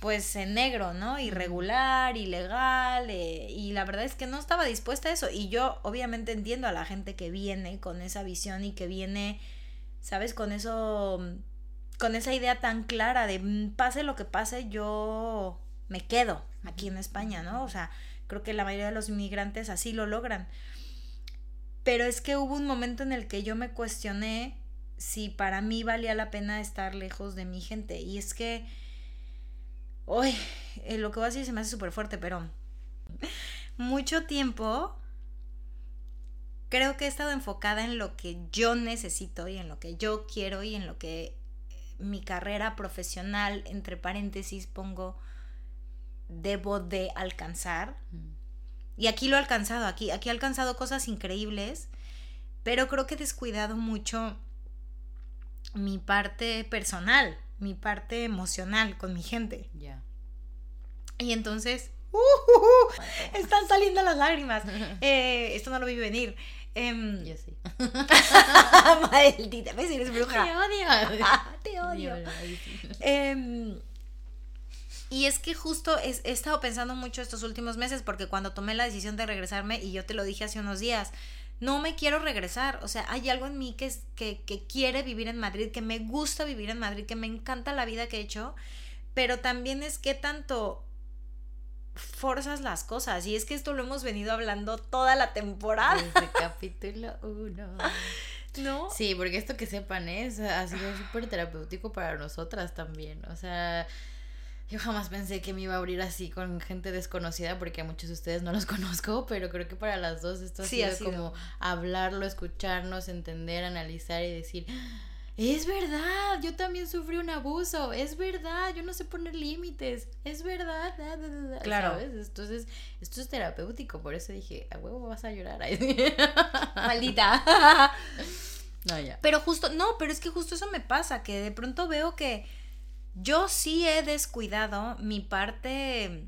pues en negro, ¿no? Irregular, ilegal, eh, y la verdad es que no estaba dispuesta a eso. Y yo obviamente entiendo a la gente que viene con esa visión y que viene, ¿sabes? Con eso, con esa idea tan clara de mm, pase lo que pase, yo me quedo aquí en España, ¿no? O sea, creo que la mayoría de los inmigrantes así lo logran. Pero es que hubo un momento en el que yo me cuestioné si para mí valía la pena estar lejos de mi gente. Y es que, hoy, eh, lo que voy a decir se me hace súper fuerte, pero mucho tiempo creo que he estado enfocada en lo que yo necesito y en lo que yo quiero y en lo que mi carrera profesional, entre paréntesis, pongo, debo de alcanzar. Y aquí lo he alcanzado, aquí, aquí he alcanzado cosas increíbles, pero creo que he descuidado mucho mi parte personal, mi parte emocional con mi gente. Ya. Y entonces, uh, están saliendo las lágrimas. Eh, esto no lo vi venir. Em, Yo sí. Maldita, ves, eres bruja. Te odio. Te odio. Em, y es que justo he, estado pensando mucho estos últimos meses porque cuando tomé la decisión de regresarme, y yo te lo dije hace unos días, no me quiero regresar. O sea, hay algo en mí que, que, que quiere vivir en Madrid, que me gusta vivir en Madrid, que me encanta la vida que he hecho, pero también es que tanto forzas las cosas. Y es que esto lo hemos venido hablando toda la temporada. Desde capítulo 1. ¿No? Sí, porque esto que sepan es, ha sido súper terapéutico para nosotras también. O sea, yo jamás pensé que me iba a abrir así con gente desconocida, porque a muchos de ustedes no los conozco, pero creo que para las dos esto ha, Sí, sido, ha sido. como hablarlo, escucharnos, entender, analizar y decir, es verdad, yo también sufrí un abuso, es verdad, yo no sé poner límites, es verdad, da, da, da, da", Claro. ¿sabes? Entonces, esto es terapéutico, por eso dije, a huevo vas a llorar. Maldita. no, ya. Pero justo, no, pero es que justo eso me pasa, que de pronto veo que yo sí he descuidado mi parte,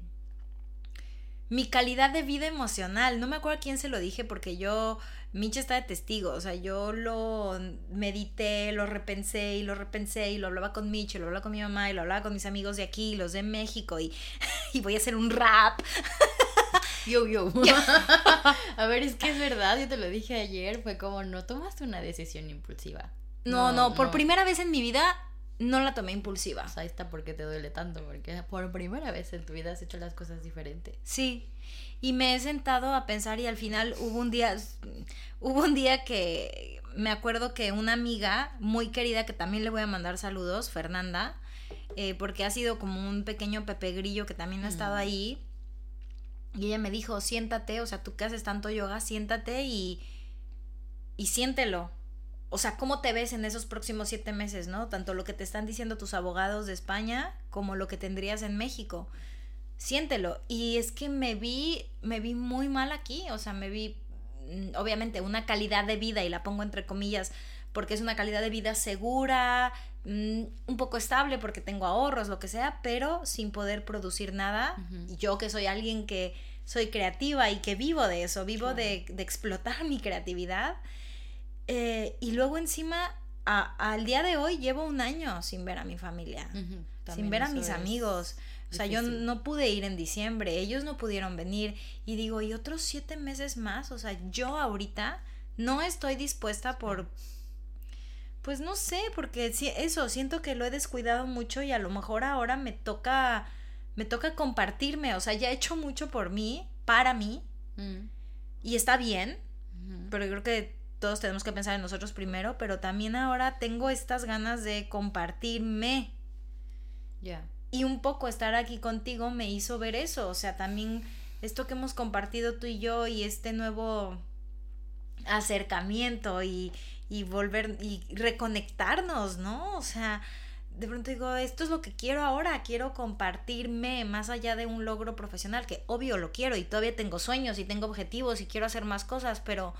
mi calidad de vida emocional. No me acuerdo a quién se lo dije porque yo, Micha está de testigo, o sea, yo lo medité, lo repensé y lo repensé y lo hablaba con Micha, y lo hablaba con mi mamá y lo hablaba con mis amigos de aquí, los de México y, y voy a hacer un rap. Yo, yo. a ver, es que es verdad, yo te lo dije ayer, fue como no tomaste una decisión impulsiva. No, no, por primera vez en mi vida no la tomé impulsiva. O sea, ahí está porque te duele tanto, porque por primera vez en tu vida has hecho las cosas diferentes. Sí. Y me he sentado a pensar y al final hubo un día, hubo un día que me acuerdo que una amiga muy querida que también le voy a mandar saludos, Fernanda, eh, porque ha sido como un pequeño Pepe Grillo que también ha estado Mm. ahí. Y ella me dijo, siéntate, o sea, tú que haces tanto yoga, siéntate y, y siéntelo. O sea, ¿cómo te ves en esos próximos siete meses, no? Tanto lo que te están diciendo tus abogados de España como lo que tendrías en México. Siéntelo. Y es que me vi, me vi muy mal aquí. O sea, me vi, mm, obviamente, una calidad de vida, y la pongo entre comillas, porque es una calidad de vida segura, mm, un poco estable porque tengo ahorros, lo que sea, pero sin poder producir nada. Yo que soy alguien que soy creativa y que vivo de eso, vivo Claro. de, de explotar mi creatividad. Eh, y luego encima, a- al día de hoy llevo un año sin ver a mi familia, sin ver a mis es amigos. O sea, yo no pude ir en diciembre, ellos no pudieron venir. Y digo, ¿y otros siete meses más? O sea, yo ahorita no estoy dispuesta por... Pues no sé, porque eso, siento que lo he descuidado mucho y a lo mejor ahora me toca, me toca compartirme. O sea, ya he hecho mucho por mí, para mí, Mm, y está bien, pero yo creo que todos tenemos que pensar en nosotros primero, pero también ahora tengo estas ganas de compartirme. Ya. Y un poco estar aquí contigo me hizo ver eso, o sea, también esto que hemos compartido tú y yo y este nuevo acercamiento y, y volver y reconectarnos, ¿no? O sea, de pronto digo, esto es lo que quiero ahora, quiero compartirme más allá de un logro profesional, que obvio lo quiero y todavía tengo sueños y tengo objetivos y quiero hacer más cosas, pero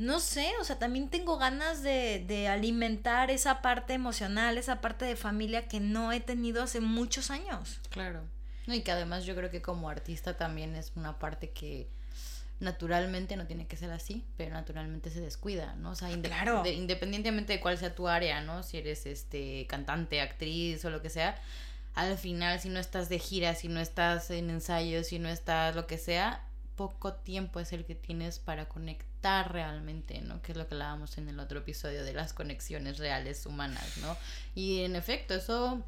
no sé, o sea, también tengo ganas de, de alimentar esa parte emocional, esa parte de familia que no he tenido hace muchos años. Claro. No, y que además yo creo que como artista también es una parte que naturalmente no tiene que ser así, pero naturalmente se descuida, ¿no? O sea, inde- Claro. de- independientemente de cuál sea tu área, ¿no? Si eres este cantante, actriz o lo que sea, al final si no estás de gira, si no estás en ensayos, si no estás lo que sea, poco tiempo es el que tienes para conectar realmente, ¿no? Que es lo que hablábamos en el otro episodio de las conexiones reales humanas, ¿no? Y en efecto, eso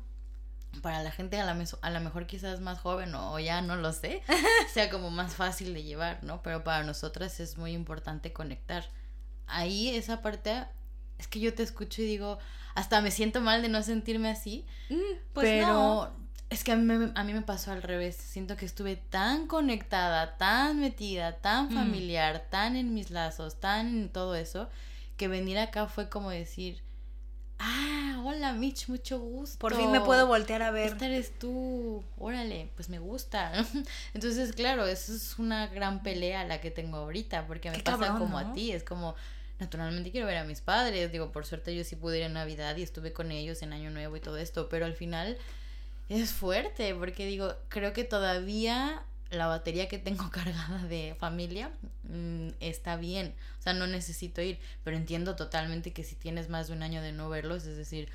para la gente a la, a lo mejor quizás más joven o, o ya no lo sé, sea como más fácil de llevar, ¿no? Pero para nosotras es muy importante conectar. Ahí esa parte, es que yo te escucho y digo, hasta me siento mal de no sentirme así, Pues pero no. Es que a mí, me- a mí me pasó al revés. Siento que estuve tan conectada, tan metida, tan Mm. familiar, tan en mis lazos, tan en todo eso, que venir acá fue como decir, ah, hola Mitch, mucho gusto. Por fin me puedo voltear a ver. Esta eres tú, órale, pues me gusta. Entonces, claro, eso es una gran pelea la que tengo ahorita, porque me Qué pasa cabrón, como ¿no? a ti, es como, naturalmente quiero ver a mis padres, digo, por suerte yo sí pude ir en Navidad y estuve con ellos en Año Nuevo y todo esto, pero al final es fuerte, porque digo, creo que todavía la batería que tengo cargada de familia mm, está bien, o sea, no necesito ir, pero entiendo totalmente que si tienes más de un año de no verlos, es decir,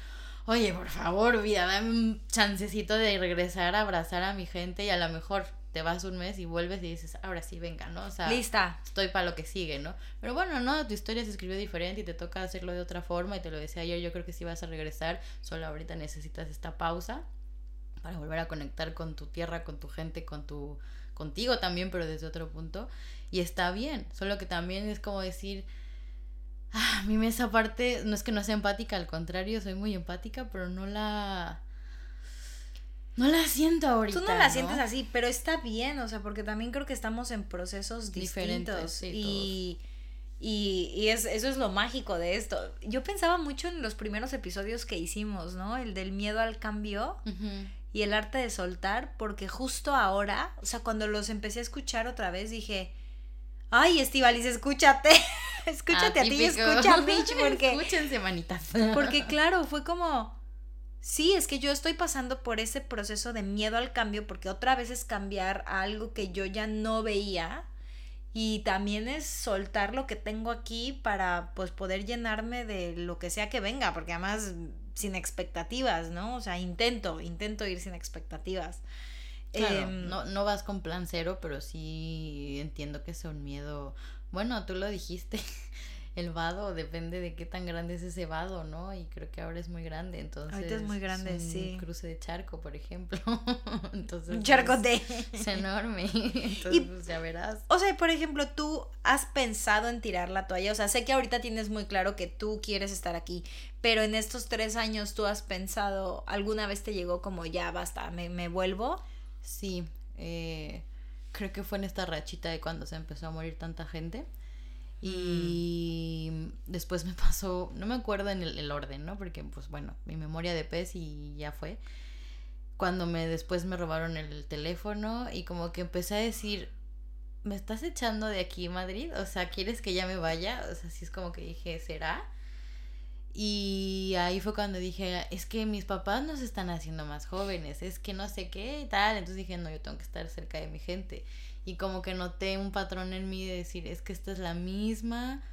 oye, por favor, vida, dame un chancecito de regresar a abrazar a mi gente y a lo mejor te vas un mes y vuelves y dices, ahora sí, venga, ¿no? O sea, Lista. estoy para lo que sigue, ¿no? Pero bueno, no, tu historia se escribió diferente y te toca hacerlo de otra forma y te lo decía ayer, yo creo que si vas a regresar, solo ahorita necesitas esta pausa para volver a conectar con tu tierra, con tu gente, con tu contigo también, pero desde otro punto. Y está bien, solo que también es como decir, ah, a mí esa parte no es que no sea empática, al contrario, soy muy empática, pero no la... No la siento ahorita. Tú no la sientes así, pero está bien, o sea, porque también creo que estamos en procesos distintos. y, y, y es, eso es lo mágico de esto. Yo pensaba mucho en los primeros episodios que hicimos, ¿no? El del miedo al cambio y el arte de soltar, porque justo ahora, o sea, cuando los empecé a escuchar otra vez, dije, ay, Estivalis, escúchate, escúchate a ti y escucha a Mitch, porque... Escúchense, manitas. porque claro, fue como, sí, es que yo estoy pasando por ese proceso de miedo al cambio, porque otra vez es cambiar a algo que yo ya no veía, y también es soltar lo que tengo aquí para pues poder llenarme de lo que sea que venga, porque además sin expectativas, ¿no? O sea, intento, intento ir sin expectativas. Claro, em, no, no vas con plan cero, pero sí entiendo que es un miedo. Bueno, tú lo dijiste, el vado depende de qué tan grande es ese vado, ¿no? Y creo que ahora es muy grande, entonces. Ahorita es muy grande, es un sí. Cruce de charco, por ejemplo. entonces. Un charco de. Es enorme. Entonces, pues, ya verás. O sea, por ejemplo, tú has pensado en tirar la toalla. O sea, sé que ahorita tienes muy claro que tú quieres estar aquí, pero en estos tres años tú has pensado, ¿alguna vez te llegó como ya basta, me, me vuelvo? Sí. Eh, creo que fue en esta rachita de cuando se empezó a morir tanta gente y mm. después me pasó, no me acuerdo en el, orden, ¿no? Porque, pues bueno, mi memoria de pez y ya fue. Cuando me después me robaron el teléfono y como que empecé a decir, ¿me estás echando de aquí, Madrid? O sea, ¿quieres que ya me vaya? O sea, sí es como que dije, ¿será? Y ahí fue cuando dije, es que mis papás nos están haciendo más jóvenes, es que no sé qué y tal. Entonces dije, no, yo tengo que estar cerca de mi gente y como que noté un patrón en mí de decir, es que esta es la misma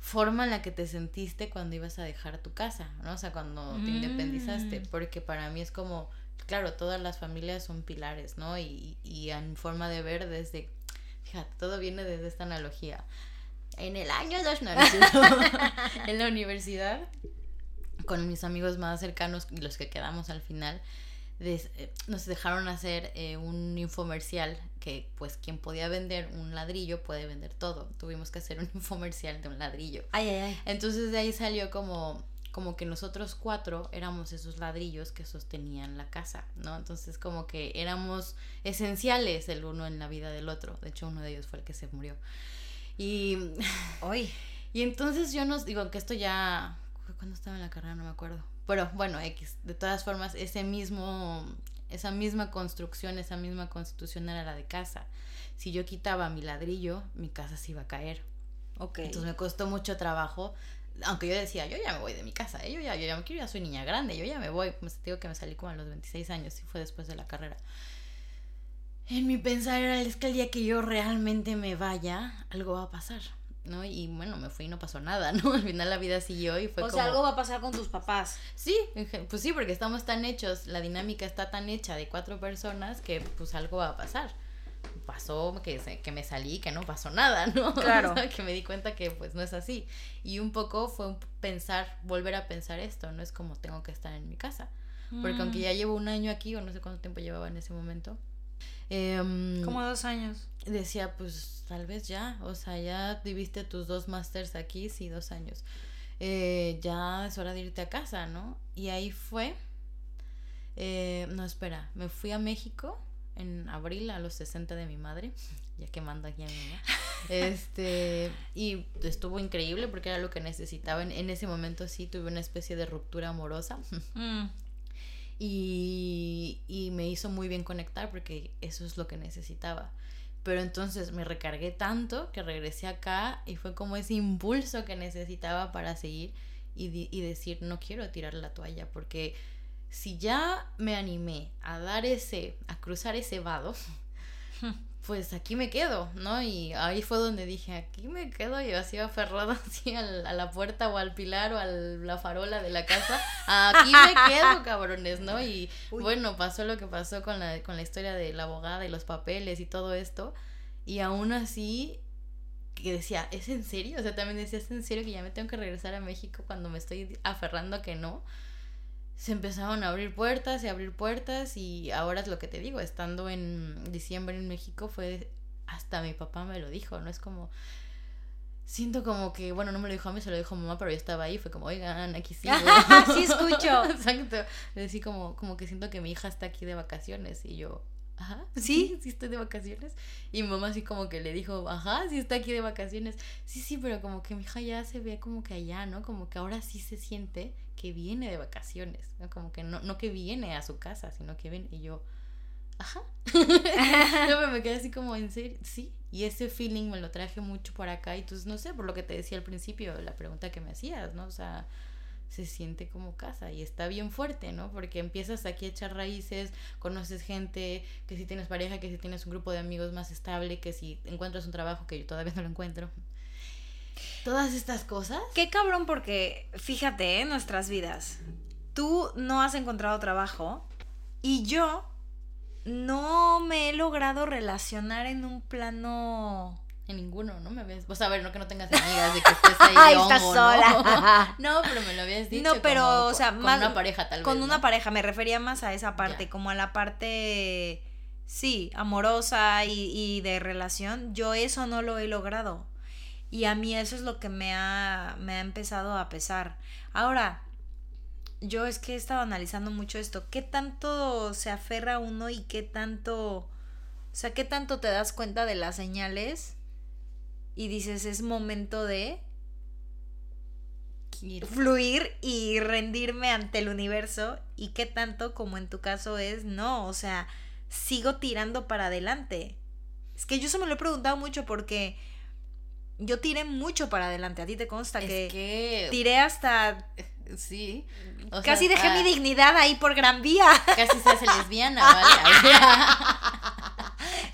forma en la que te sentiste cuando ibas a dejar tu casa, ¿no? O sea, cuando te independizaste, mm. porque para mí es como, claro, todas las familias son pilares, ¿no? Y, y en forma de ver desde, fíjate, todo viene desde esta analogía. En el año dos, no, en la universidad, con mis amigos más cercanos y los que quedamos al final, eh, nos dejaron hacer eh, un infomercial que pues quien podía vender un ladrillo puede vender todo. Tuvimos que hacer un infomercial de un ladrillo. Ay, ay, ay. Entonces de ahí salió como como que nosotros cuatro éramos esos ladrillos que sostenían la casa, ¿no? Entonces como que éramos esenciales el uno en la vida del otro. De hecho, uno de ellos fue el que se murió. Y hoy y entonces yo nos digo que esto ya cuando estaba en la carrera, no me acuerdo. Pero bueno, X, de todas formas, ese mismo, esa misma construcción, esa misma constitución era la de casa. Si yo quitaba mi ladrillo, mi casa se iba a caer. Entonces me costó mucho trabajo. Aunque yo decía, yo ya me voy de mi casa, ¿eh? yo, ya, yo ya me quiero, ya soy niña grande, yo ya me voy. Pues digo que me salí como a los 26 años y fue después de la carrera. En mi pensar era, es que el día que yo realmente me vaya, algo va a pasar. ¿No? Y bueno, me fui y no pasó nada, ¿no? Al final la vida siguió y fue o sea, algo va a pasar con tus papás. Sí, pues sí, porque estamos tan hechos, la dinámica está tan hecha de cuatro personas que pues algo va a pasar. Pasó que, que me salí, que no pasó nada, ¿no? Claro. que me di cuenta que pues no es así. Y un poco fue pensar, volver a pensar esto, no es como tengo que estar en mi casa. Porque aunque mm. ya llevo un año aquí, o no sé cuánto tiempo llevaba en ese momento. Eh, como dos años decía, pues tal vez ya, o sea, ya viviste tus dos másters aquí, sí, dos años. Eh, ya es hora de irte a casa, ¿no? Y ahí fue. Eh, no, espera, me fui a México en abril a los 60 de mi madre, ya que manda aquí a mi mamá. Este, y estuvo increíble porque era lo que necesitaba. En, ese momento sí tuve una especie de ruptura amorosa. Mm. Y, y me hizo muy bien conectar porque eso es lo que necesitaba. Pero entonces me recargué tanto que regresé acá y fue como ese impulso que necesitaba para seguir y, y decir, no quiero tirar la toalla, porque si ya me animé a dar ese, a cruzar ese vado, pues aquí me quedo, ¿no? Y ahí fue donde dije, aquí me quedo, y así aferrada así a la puerta o al pilar o a la farola de la casa, aquí me quedo, cabrones, ¿no? Y bueno, pasó lo que pasó con la, con la historia de la abogada y los papeles y todo esto, y aún así que decía, ¿es en serio? O sea, también decía, ¿es en serio que ya me tengo que regresar a México cuando me estoy aferrando a que no? Se empezaron a abrir puertas y abrir puertas y ahora es lo que te digo, estando en diciembre en México fue hasta mi papá me lo dijo, no es como siento como que, bueno, no me lo dijo a mí, se lo dijo a mamá, pero yo estaba ahí, fue como, oigan, aquí sí. sí escucho. Exacto. Decí como, como que siento que mi hija está aquí de vacaciones y yo, ajá, sí, sí estoy de vacaciones. Y mi mamá así como que le dijo, ajá, sí está aquí de vacaciones. Sí, sí, pero como que mi hija ya se ve como que allá, ¿no? Como que ahora sí se siente que viene de vacaciones, ¿no? Como que no, no que viene a su casa, sino que viene y yo, ajá. no, me quedé así como, en serio, sí. Y ese feeling me lo traje mucho por acá y entonces, no sé, por lo que te decía al principio, la pregunta que me hacías, ¿no? O sea, se siente como casa y está bien fuerte, ¿no? Porque empiezas aquí a echar raíces, conoces gente, que si tienes pareja, que si tienes un grupo de amigos más estable, que si encuentras un trabajo que yo todavía no lo encuentro. Todas estas cosas. Qué cabrón porque, fíjate, en nuestras vidas, tú no has encontrado trabajo y yo no me he logrado relacionar en un plano en ninguno, ¿no? Me habías... Pues a ver, no que no tengas amigas de que estés ahí de hongo, sola. ¿no? no, pero me lo habías dicho. No, pero, o sea, con, más... Con una pareja, tal vez. Con una pareja, me refería más a esa parte, como a la parte, sí, amorosa y, y de relación. Yo eso no lo he logrado. Y a mí eso es lo que me ha, me ha empezado a pesar. Ahora, yo es que he estado analizando mucho esto. ¿Qué tanto se aferra uno y qué tanto... O sea, ¿qué tanto te das cuenta de las señales y dices es momento de fluir y rendirme ante el universo y qué tanto como en tu caso es no, o sea, sigo tirando para adelante. Es que yo eso me lo he preguntado mucho porque yo tiré mucho para adelante, a ti te consta que, tiré hasta sí. casi dejé mi dignidad ahí por Gran Vía. Casi se hace lesbiana, ¿vale?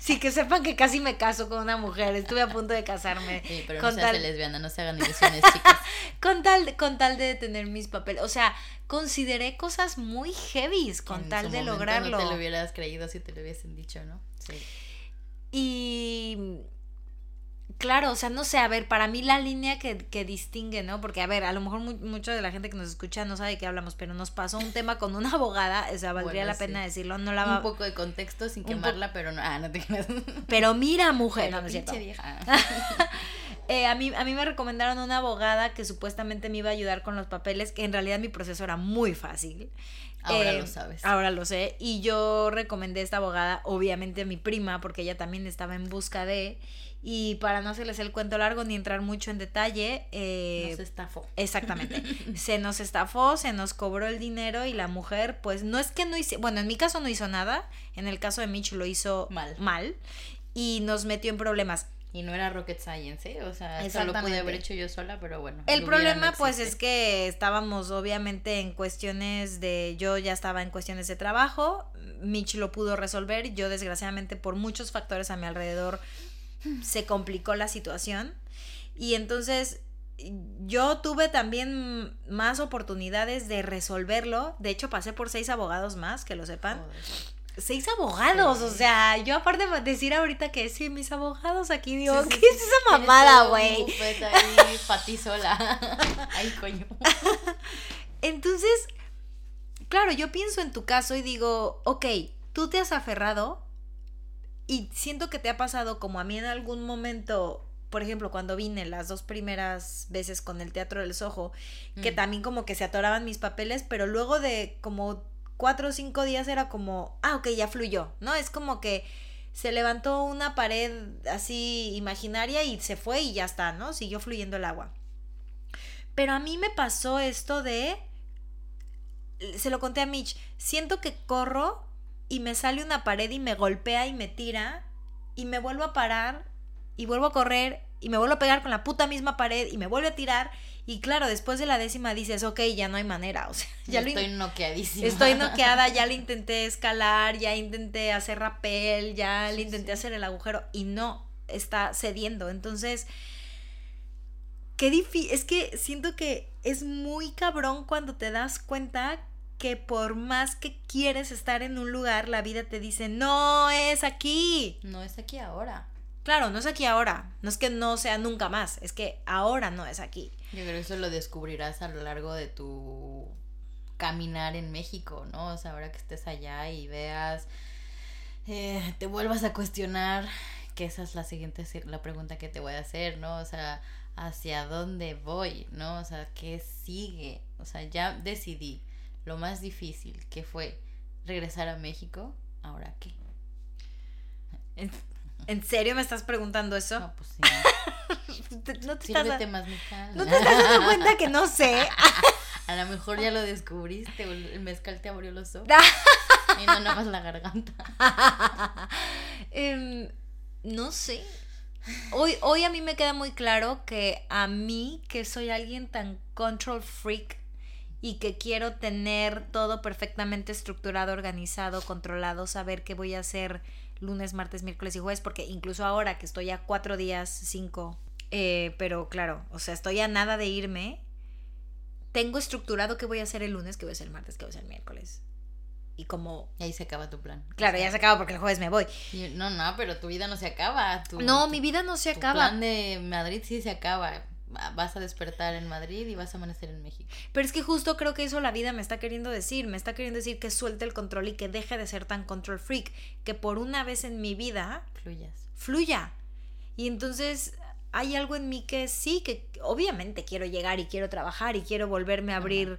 Sí, que sepan que casi me caso con una mujer. Estuve a punto de casarme. Sí, pero con no hace lesbiana, no se hagan ilusiones, chicas. con tal, con tal de tener mis papeles. O sea, consideré cosas muy heavies con tal de lograrlo. No te lo hubieras creído si te lo hubiesen dicho, ¿no? Sí. Y Claro, o sea, no sé, a ver, para mí la línea que, que distingue, ¿no? Porque, a ver, a lo mejor mucha de la gente que nos escucha no sabe de qué hablamos, pero nos pasó un tema con una abogada, o sea, valdría la pena decirlo, no la va... Un poco de contexto sin quemarla, pero no, ah, no te Pero mira, mujer, no, no cierto. eh, a, mí, a mí me recomendaron una abogada que supuestamente me iba a ayudar con los papeles, que en realidad mi proceso era muy fácil. Ahora lo eh, sabes. Ahora lo sé. Y yo recomendé a esta abogada, obviamente a mi prima, porque ella también estaba en busca de... Y para no hacerles el cuento largo ni entrar mucho en detalle. Eh, nos estafó. Exactamente. se nos estafó, se nos cobró el dinero y la mujer, pues no es que no hizo. Bueno, en mi caso no hizo nada. En el caso de Mitch lo hizo mal. mal y nos metió en problemas. Y no era rocket science, ¿eh? O sea, eso lo pude haber hecho yo sola, pero bueno. El problema, pues, es que estábamos obviamente en cuestiones de. Yo ya estaba en cuestiones de trabajo. Mitch lo pudo resolver. Yo, desgraciadamente, por muchos factores a mi alrededor, se complicó la situación. Y entonces yo tuve también más oportunidades de resolverlo. De hecho, pasé por seis abogados más, que lo sepan. Seis abogados, o sea, yo aparte de decir ahorita que sí, mis abogados aquí, digo, ¿qué es esa mamada, güey? ahí para ti sola. Ay, coño. Entonces, claro, yo pienso en tu caso y digo, ok, tú te has aferrado y siento que te ha pasado como a mí en algún momento, por ejemplo, cuando vine las dos primeras veces con el Teatro del Sojo, que mm. también como que se atoraban mis papeles, pero luego de como cuatro o cinco días era como, ah, ok, ya fluyó, ¿no? Es como que se levantó una pared así imaginaria y se fue y ya está, ¿no? Siguió fluyendo el agua. Pero a mí me pasó esto de, se lo conté a Mitch, siento que corro y me sale una pared y me golpea y me tira y me vuelvo a parar y vuelvo a correr y me vuelvo a pegar con la puta misma pared y me vuelve a tirar y claro, después de la décima dices, ok, ya no hay manera, o sea, ya estoy noqueadísima. Estoy noqueada, ya le intenté escalar, ya intenté hacer rapel, ya le intenté hacer el agujero y no, está cediendo. Entonces, qué difícil, es que siento que es muy cabrón cuando te das cuenta que por más que quieres estar en un lugar, la vida te dice, no es aquí. No es aquí ahora. Claro, no es aquí ahora. No es que no sea nunca más, es que ahora no es aquí. Yo creo que eso lo descubrirás a lo largo de tu caminar en México, ¿no? O sea, ahora que estés allá y veas, eh, te vuelvas a cuestionar, que esa es la siguiente, la pregunta que te voy a hacer, ¿no? O sea, ¿hacia dónde voy, ¿no? O sea, ¿qué sigue? O sea, ya decidí lo más difícil, que fue regresar a México, ¿ahora qué? ¿En, serio me estás preguntando eso? No, pues sí. no te estás, más, ¿No te estás dando cuenta que no sé? A lo mejor ya lo descubriste, el mezcal te abrió los ojos. y no nada más la garganta. Em, no sé. Hoy, hoy a mí me queda muy claro que a mí, que soy alguien tan control freak y que quiero tener todo perfectamente estructurado, organizado, controlado, saber qué voy a hacer lunes, martes, miércoles y jueves, porque incluso ahora que estoy a cuatro días, cinco, eh, pero claro, o sea, estoy a nada de irme, tengo estructurado qué voy a hacer el lunes, qué voy a hacer el martes, qué voy a hacer el miércoles. Y como... Y ahí se acaba tu plan. Claro, ya se acaba porque el jueves me voy. No, no, pero tu vida no se acaba. no, mi vida no se acaba. El plan de Madrid sí se acaba. Vas a despertar en Madrid y vas a amanecer en México. Pero es que justo creo que eso la vida me está queriendo decir. Me está queriendo decir que suelte el control y que deje de ser tan control freak. Que por una vez en mi vida... Fluyas. Fluya. Y entonces hay algo en mí que sí, que obviamente quiero llegar y quiero trabajar y quiero volverme a abrir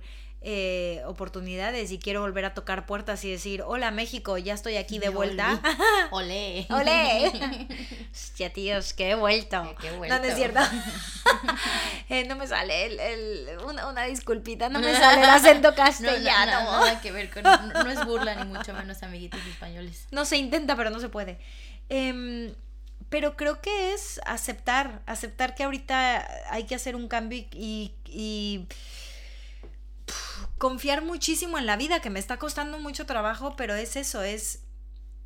eh, oportunidades y quiero volver a tocar puertas y decir, hola México, ya estoy aquí de vuelta. Olé. Olé. Hostia, tíos, que he vuelto. No, no es cierto. Eh, no me sale el, una, disculpita, no me sale el acento castellano. No, nada que ver con, no, es burla ni mucho menos amiguitos españoles. No se intenta, pero no se puede. Eh, pero creo que es aceptar, aceptar que ahorita hay que hacer un cambio y, confiar muchísimo en la vida, que me está costando mucho trabajo, pero es eso, es...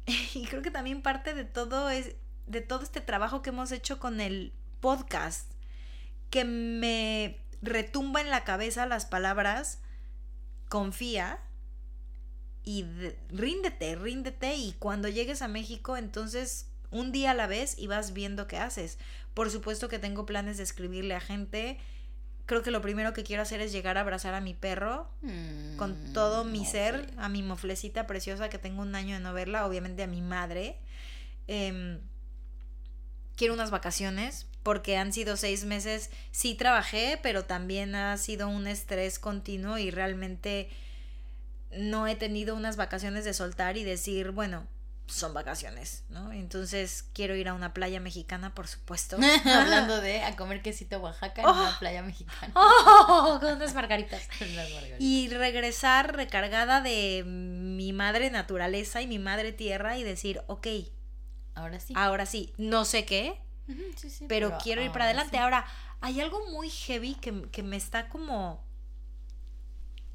Y creo que también parte de todo es de todo este trabajo que hemos hecho con el podcast, que me retumba en la cabeza las palabras confía y ríndete, ríndete y cuando llegues a México entonces un día a la vez y vas viendo qué haces. Por supuesto que tengo planes de escribirle a gente. Creo que lo primero que quiero hacer es llegar a abrazar a mi perro con todo mi mm, ser, a mi moflecita preciosa que tengo un año de no verla, obviamente a mi madre. Em, quiero unas vacaciones porque han sido seis meses, sí trabajé, pero también ha sido un estrés continuo y realmente no he tenido unas vacaciones de soltar y decir, bueno, son vacaciones, ¿no? Entonces quiero ir a una playa mexicana, por supuesto. Hablando de a comer quesito Oaxaca en una oh. playa mexicana. Oh, con unas margaritas. Y regresar recargada de mi madre naturaleza y mi madre tierra y decir, ok. Ahora sí. Ahora sí. No sé qué, pero, quiero ir para adelante. Ahora, hay algo muy heavy que, que me está como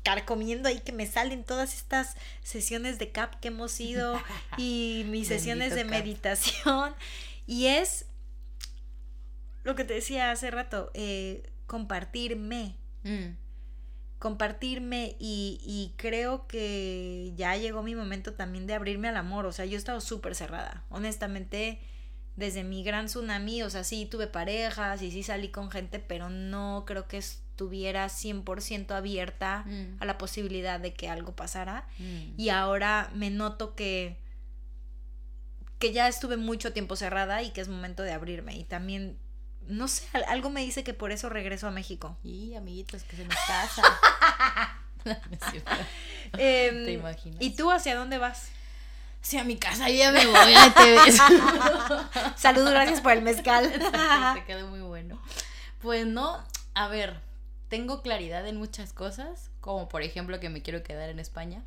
carcomiendo ahí que me salen todas estas sesiones de CAP que hemos ido y mis sesiones de meditación. Y es lo que te decía hace rato, eh, compartirme. Mm. Compartirme y, y, creo que ya llegó mi momento también de abrirme al amor. O sea, yo he estado súper cerrada. Honestamente, desde mi gran tsunami, o sea, sí tuve parejas y sí salí con gente, pero no creo que estuviera 100% abierta mm. a la posibilidad de que algo pasara. Mm. Y ahora me noto que que ya estuve mucho tiempo cerrada y que es momento de abrirme. Y también, no sé, algo me dice que por eso regreso a México. Y amiguitos, que se nos casa. Em, ¿Te imaginas? ¿Y tú hacia dónde vas? Sí, a mi casa ya me voy, a te. Saludos, gracias por el mezcal. te quedó muy bueno. Pues no, a ver, tengo claridad en muchas cosas, como por ejemplo que me quiero quedar en España.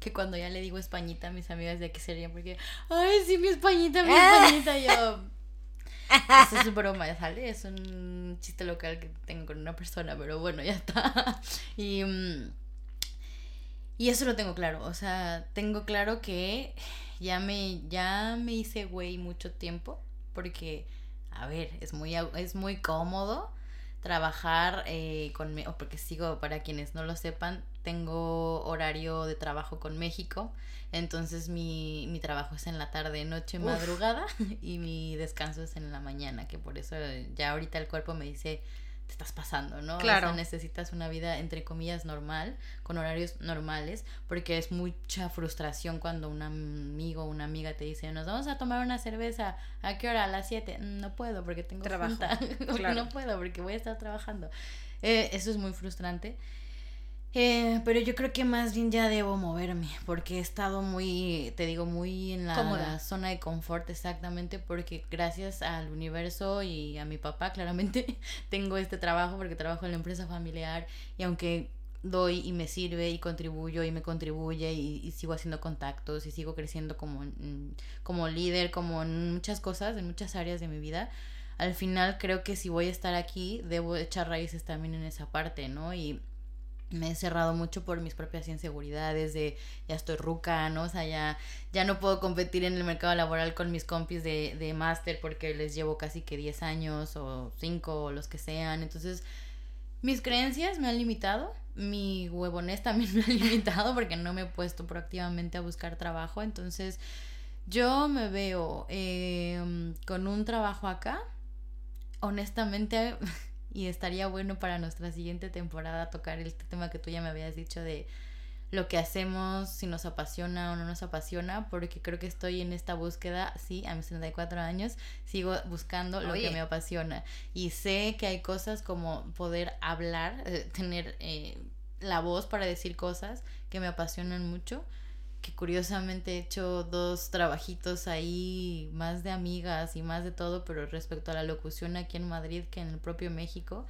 Que cuando ya le digo Españita a mis amigas de aquí serían porque, ay, sí, mi Españita, mi Españita, yo... Eso es broma, ya sale, es un chiste local que tengo con una persona, pero bueno, ya está. Y... Mm, y eso lo tengo claro, o sea, tengo claro que ya me, ya me hice güey mucho tiempo, porque, a ver, es muy, es muy cómodo trabajar eh, con, o porque sigo, para quienes no lo sepan, tengo horario de trabajo con México, entonces mi, mi trabajo es en la tarde, noche, madrugada, y mi descanso es en la mañana, que por eso ya ahorita el cuerpo me dice, te estás pasando, ¿no? Claro. O sea, necesitas una vida, entre comillas, normal, con horarios normales, porque es mucha frustración cuando un amigo o una amiga te dice, nos vamos a tomar una cerveza, ¿a qué hora? A las 7. Mm, no puedo porque tengo trabajo. claro. no puedo porque voy a estar trabajando. Eh, eso es muy frustrante. Eh, pero yo creo que más bien ya debo moverme, porque he estado muy, te digo, muy en la zona de confort exactamente, porque gracias al universo y a mi papá, claramente, tengo este trabajo, porque trabajo en la empresa familiar, y aunque doy y me sirve y contribuyo y me contribuye y, sigo haciendo contactos y sigo creciendo como, como líder, como en muchas cosas, en muchas áreas de mi vida, al final creo que si voy a estar aquí, debo echar raíces también en esa parte, ¿no? Y me he cerrado mucho por mis propias inseguridades de ya estoy ruca, ¿no? O sea, ya, ya no puedo competir en el mercado laboral con mis compis de, de máster porque les llevo casi que 10 años o 5 o los que sean. Entonces, mis creencias me han limitado, mi huevonés también me ha limitado porque no me he puesto proactivamente a buscar trabajo. Entonces, yo me veo eh, con un trabajo acá. Honestamente, y estaría bueno para nuestra siguiente temporada tocar el tema que tú ya me habías dicho de lo que hacemos, si nos apasiona o no nos apasiona, porque creo que estoy en esta búsqueda, sí, a mis 34 años, sigo buscando lo que me apasiona. Y sé que hay cosas como poder hablar, eh, tener eh, la voz para decir cosas que me apasionan mucho que curiosamente he hecho dos trabajitos ahí, más de amigas y más de todo, pero respecto a la locución aquí en Madrid que en el propio México.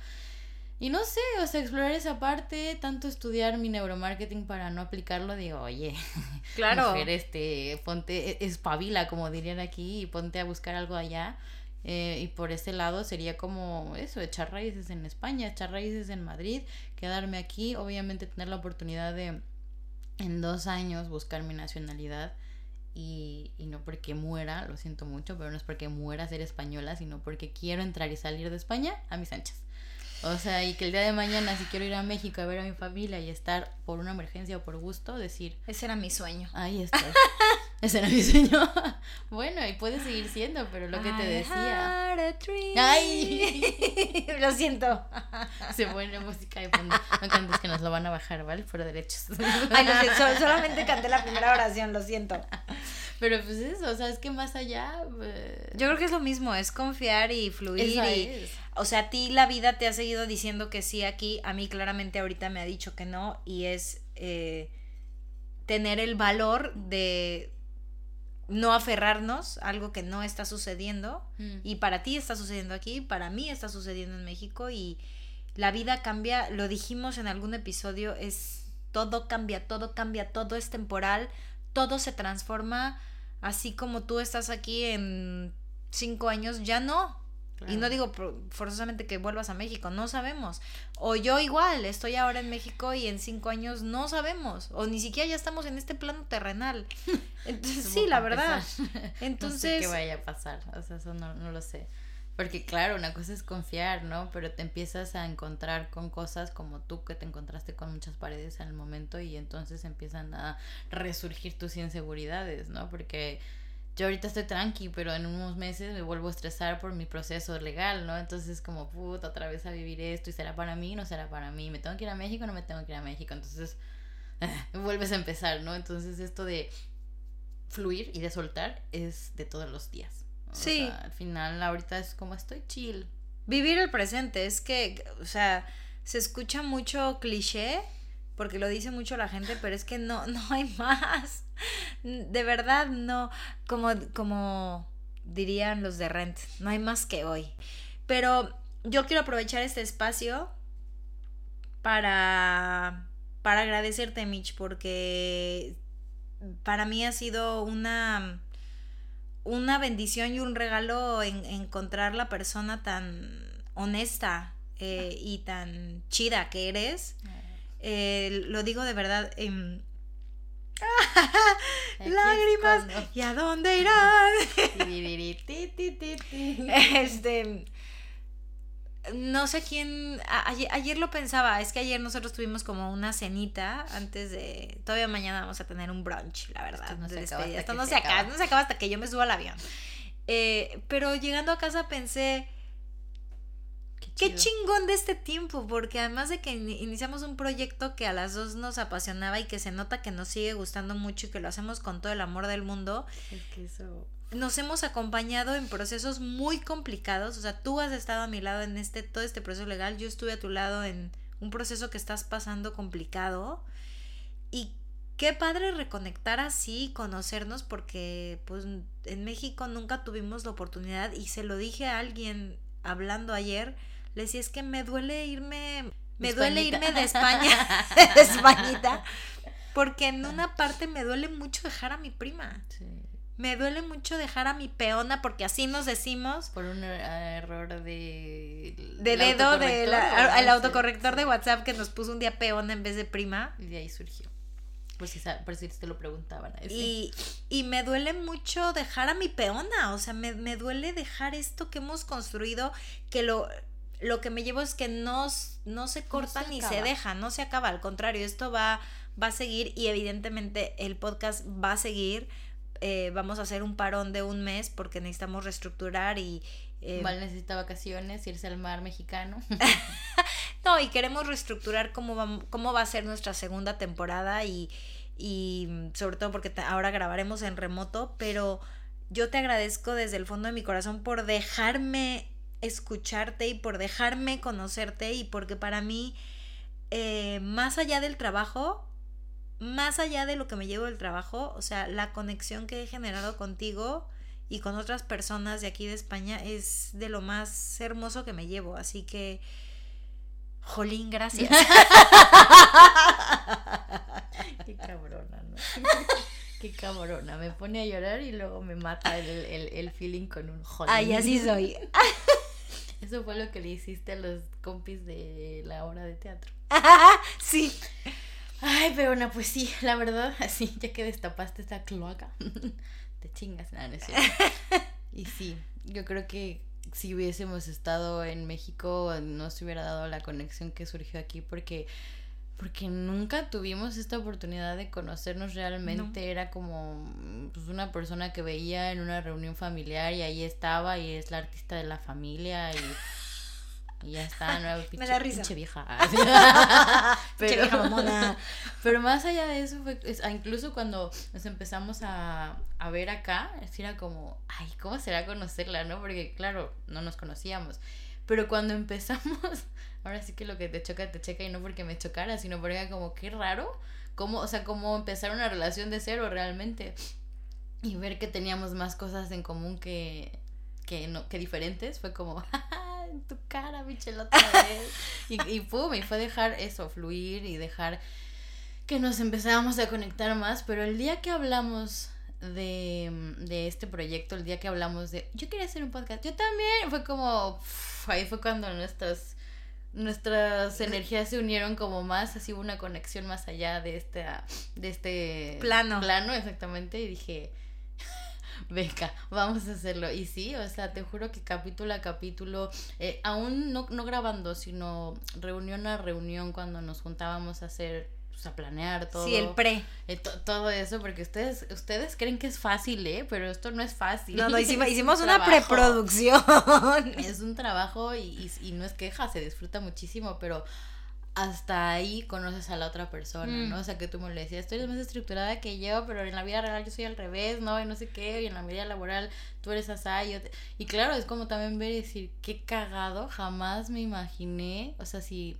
Y no sé, o sea, explorar esa parte, tanto estudiar mi neuromarketing para no aplicarlo, digo, oye, claro. mujer, este, ponte, e, espabila, como dirían aquí, y ponte a buscar algo allá. Eh, y por ese lado sería como eso, echar raíces en España, echar raíces en Madrid, quedarme aquí, obviamente tener la oportunidad de en dos años buscar mi nacionalidad y, y, no porque muera, lo siento mucho, pero no es porque muera ser española, sino porque quiero entrar y salir de España a mis anchas. O sea, y que el día de mañana, si quiero ir a México a ver a mi familia y estar por una emergencia o por gusto, decir... Ese era mi sueño. Ahí está. Ese era mi sueño. bueno, y puede seguir siendo, pero lo que te decía. ¡Ay! lo siento. Se pone música de fondo. No cantes que nos lo van a bajar, ¿vale? Por derechos. Ay, no sé, solamente canté la primera oración, lo siento. Pero pues eso, o sea, es que más allá. Eh, Yo creo que es lo mismo, es confiar y fluir. y, O sea, a ti la vida te ha seguido diciendo que sí aquí, a mí claramente ahorita me ha dicho que no, y es eh, tener el valor de no aferrarnos a algo que no está sucediendo mm. y para ti está sucediendo aquí, para mí está sucediendo en México y la vida cambia, lo dijimos en algún episodio, es todo cambia, todo cambia, todo es temporal, todo se transforma, así como tú estás aquí en cinco años, ya no, y no digo forzosamente que vuelvas a México, no sabemos. O yo igual, estoy ahora en México y en cinco años no sabemos. O ni siquiera ya estamos en este plano terrenal. Entonces, sí, la verdad. Entonces... No sé qué vaya a pasar, o sea, eso no, no lo sé. Porque claro, una cosa es confiar, ¿no? Pero te empiezas a encontrar con cosas como tú que te encontraste con muchas paredes en el momento y entonces empiezan a resurgir tus inseguridades, ¿no? Porque yo ahorita estoy tranqui, pero en unos meses me vuelvo a estresar por mi proceso legal, ¿no? Entonces como, puta, otra vez a vivir esto y será para mí, no será para mí, me tengo que ir a México, no me tengo que ir a México, entonces vuelves a empezar, ¿no? Entonces esto de fluir y de soltar es de todos los días. Sí. al final ahorita es como estoy chill. Vivir el presente, es que, o sea, se escucha mucho cliché, porque lo dice mucho la gente, pero es que no, no hay más. De verdad, no. Como, como dirían los de Rent, no hay más que hoy. Pero yo quiero aprovechar este espacio para, para agradecerte, Mitch, porque para mí ha sido una, una bendición y un regalo en, encontrar la persona tan honesta eh, y tan chida que eres. Eh, lo digo de verdad. Em, lágrimas. ¿Y a dónde irán? este. No sé quién. Ayer, lo pensaba. Es que ayer nosotros tuvimos como una cenita antes de. Todavía mañana vamos a tener un brunch, la verdad. Esto no, se, acaba no se, acaba. no se acaba hasta que yo me suba al avión. Eh, pero llegando a casa pensé. Qué chingón de este tiempo, porque además de que iniciamos un proyecto que a las dos nos apasionaba y que se nota que nos sigue gustando mucho y que lo hacemos con todo el amor del mundo. Es que eso nos hemos acompañado en procesos muy complicados. O sea, tú has estado a mi lado en este, todo este proceso legal, yo estuve a tu lado en un proceso que estás pasando complicado. Y qué padre reconectar así, conocernos, porque pues en México nunca tuvimos la oportunidad y se lo dije a alguien hablando ayer, le decía, es que me duele irme, me duele irme de España, de Españita, porque en una parte me duele mucho dejar a mi prima. Me duele mucho dejar a mi peona porque así nos decimos. Por un eh, error de... De dedo del de autocorrector de WhatsApp que nos puso un día peona en vez de prima. Y de ahí surgió. Por si, por si te lo preguntaban. Y, y, me duele mucho dejar a mi peona, o sea, me, me duele dejar esto que hemos construido, que lo, lo que me llevo es que no, no se corta ni se deja, no se acaba, al contrario, esto va, va a seguir y evidentemente el podcast va a seguir. Eh, vamos a hacer un parón de un mes porque necesitamos reestructurar y... Eh, Val necesita vacaciones, irse al mar mexicano. no, y queremos reestructurar cómo va, cómo va a ser nuestra segunda temporada y, y sobre todo porque ahora grabaremos en remoto, pero yo te agradezco desde el fondo de mi corazón por dejarme escucharte y por dejarme conocerte y porque para mí, eh, más allá del trabajo, más allá de lo que me llevo del trabajo, o sea, la conexión que he generado contigo y con otras personas de aquí de España es de lo más hermoso que me llevo. Así que, jolín, gracias. Qué cabrona, ¿no? Qué cabrona. Me pone a llorar y luego me mata el, el, feeling con un jolín. Ay, así soy. Eso fue lo que le hiciste a los compis de la obra de teatro. sí. Ay, pero no, pues sí, la verdad, así, ya que destapaste esta cloaca, te chingas, nada, no es Y sí, yo creo que si hubiésemos estado en México no se hubiera dado la conexión que surgió aquí porque porque nunca tuvimos esta oportunidad de conocernos realmente. Era como pues, una persona que veía en una reunión familiar y ahí estaba y es la artista de la familia y y ya está, nueva pinche, Me da risa. pinche vieja. pero, pero más allá de eso, fue, ah, incluso cuando nos empezamos a, a ver acá, era como, ay, ¿cómo será conocerla, no? Porque claro, no nos conocíamos. Pero cuando empezamos, ahora sí que lo que te choca, te checa y no porque me chocara, sino porque era como, qué raro, cómo, o sea, cómo empezar una relación de cero realmente. Y ver que teníamos más cosas en común que, que, no, que diferentes, fue como, en tu cara, Michelota y, y pum, y fue dejar eso fluir y dejar que nos empezábamos a conectar más, pero el día que hablamos de, de, este proyecto, el día que hablamos de, yo quería hacer un podcast, yo también, fue como, ahí fue cuando nuestras, nuestras energías se unieron como más, así hubo una conexión más allá de este, de este plano. Plano, exactamente, y dije, venga, vamos a hacerlo. Y sí, o sea, te juro que capítulo a capítulo, eh, aún no, no grabando, sino reunión a reunión cuando nos juntábamos a hacer pues, a planear todo. Sí, el pre. Eh, todo eso, porque ustedes, ustedes creen que es fácil, ¿eh? Pero esto no es fácil. No, no, hicimos, hicimos una preproducción. Es un trabajo y, y, y, no es queja, se disfruta muchísimo, pero hasta ahí conoces a la otra persona, ¿no? Mm. O sea, que tú me lo decías, tú eres más estructurada que yo, pero en la vida real yo soy al revés, ¿no? Y no sé qué, y en la vida laboral tú eres asá, y, y claro, es como también ver y decir, qué cagado, jamás me imaginé, o sea, si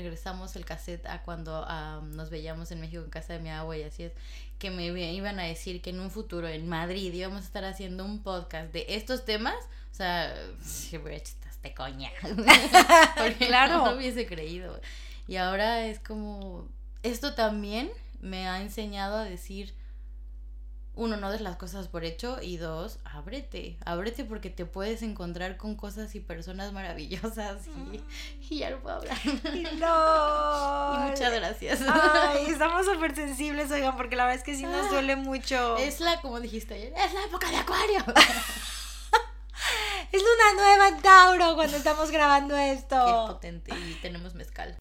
regresamos el cassette a cuando nos veíamos en México en casa de mi agua y así es, que me iban a decir que en un futuro en Madrid íbamos a estar haciendo un podcast de estos temas, o sea, hubiera hecho de coña. Porque claro. no hubiese creído. Y ahora es como, esto también me ha enseñado a decir, uno, no des las cosas por hecho y dos, ábrete, ábrete porque te puedes encontrar con cosas y personas maravillosas y, ya no puedo hablar. No. y muchas gracias. Ay, estamos súper sensibles, oigan, porque la verdad es que sí nos duele mucho. Es la, como dijiste ayer, es la época de acuario. es luna nueva en Tauro cuando estamos grabando esto. Qué potente y tenemos mezcal.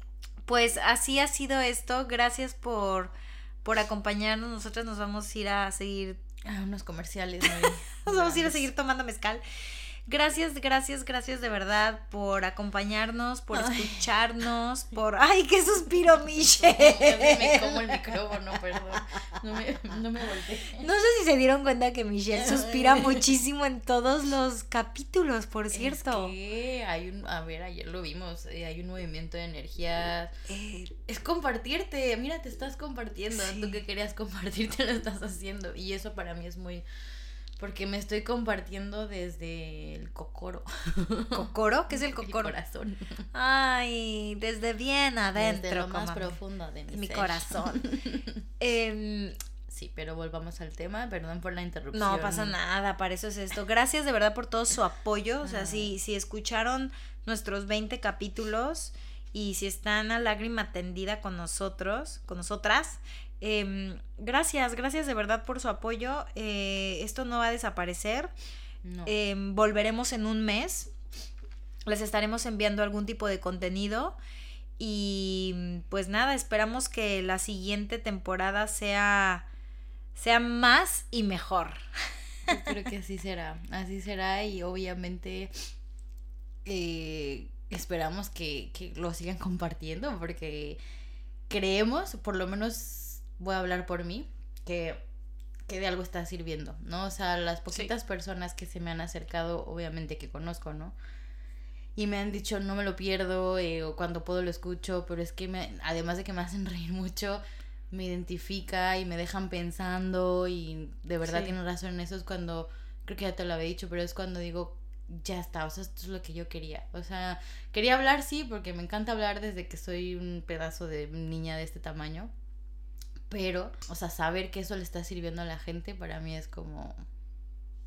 Pues así ha sido esto. Gracias por, por acompañarnos. Nosotros nos vamos a ir a seguir. A unos comerciales. nos vamos a ir a seguir tomando mezcal. Gracias, gracias, gracias de verdad por acompañarnos, por escucharnos, por... ¡Ay, qué suspiro, Michelle! me como el micrófono, perdón. No me, no me volteé. No sé si se dieron cuenta que Michelle suspira muchísimo en todos los capítulos, por cierto. Es que hay un... A ver, ayer lo vimos. eh, Hay un movimiento de energía. Eh, Es compartirte. Mira, te estás compartiendo. Tú que querías compartirte lo estás haciendo. Y eso para mí es muy... Porque me estoy compartiendo desde el cocoro. ¿Cocoro? ¿Qué es el El cocoro? corazón. Ay, desde bien adentro. desde lo más profundo de mi, mi ser. corazón. Em, Sí, pero volvamos al tema. Perdón por la interrupción. no pasa nada, para eso es esto. Gracias de verdad por todo su apoyo. O sea, Ah. si, si escucharon nuestros 20 capítulos y si están a lágrima tendida con nosotros, con nosotras, em, gracias, gracias de verdad por su apoyo. Eh, esto no va a desaparecer. No. Em, volveremos en un mes. Les estaremos enviando algún tipo de contenido. Y pues nada, esperamos que la siguiente temporada sea, sea más y mejor. Yo creo que así será. Así será y obviamente eh, esperamos que, que lo sigan compartiendo porque creemos, por lo menos voy a hablar por mí, que, que de algo está sirviendo, ¿no? O sea, las poquitas personas que se me han acercado, obviamente que conozco, ¿no? Y me han dicho, no me lo pierdo, eh, o cuando puedo lo escucho, pero es que me, además de que me hacen reír mucho, me identifica y me dejan pensando y de verdad Sí. tienen razón en eso es cuando, creo que ya te lo había dicho, pero es cuando digo, ya está, o sea, esto es lo que yo quería. O sea, quería hablar, sí, porque me encanta hablar desde que soy un pedazo de niña de este tamaño, pero, o sea, saber que eso le está sirviendo a la gente para mí es como...